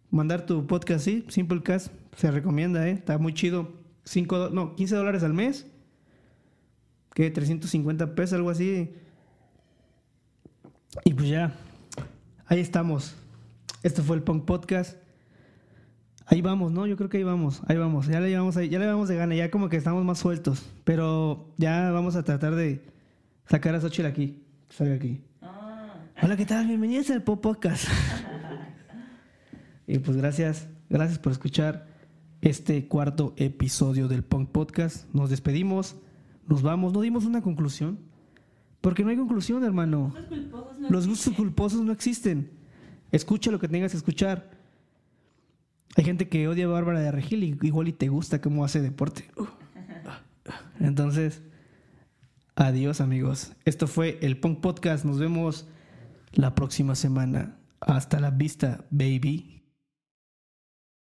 mandar tu podcast, sí, Simplecast se recomienda, ¿eh? Está muy chido. Cinco, do- no, 15 dólares al mes. Que 350 pesos, algo así. Y pues ya, ahí estamos. Este fue el Punk Podcast. Ahí vamos, ¿no? Yo creo que ahí vamos, ahí vamos. Ya le llevamos, ahí- ya le vamos de gana, ya como que estamos más sueltos. Pero ya vamos a tratar de sacar a Xochitl aquí. que Salga aquí. Ah, Hola, ¿qué tal? Bienvenidos al Pop Podcast. y pues gracias, gracias por escuchar este cuarto episodio del Punk Podcast. Nos despedimos, nos vamos, no dimos una conclusión. Porque no hay conclusión, hermano. los culposos no Los gustos culposos no existen. Escucha lo que tengas que escuchar. Hay gente que odia a Bárbara de Regil y igual y te gusta cómo hace deporte. Entonces, adiós amigos. Esto fue el Punk Podcast. Nos vemos la próxima semana. Hasta la vista, baby.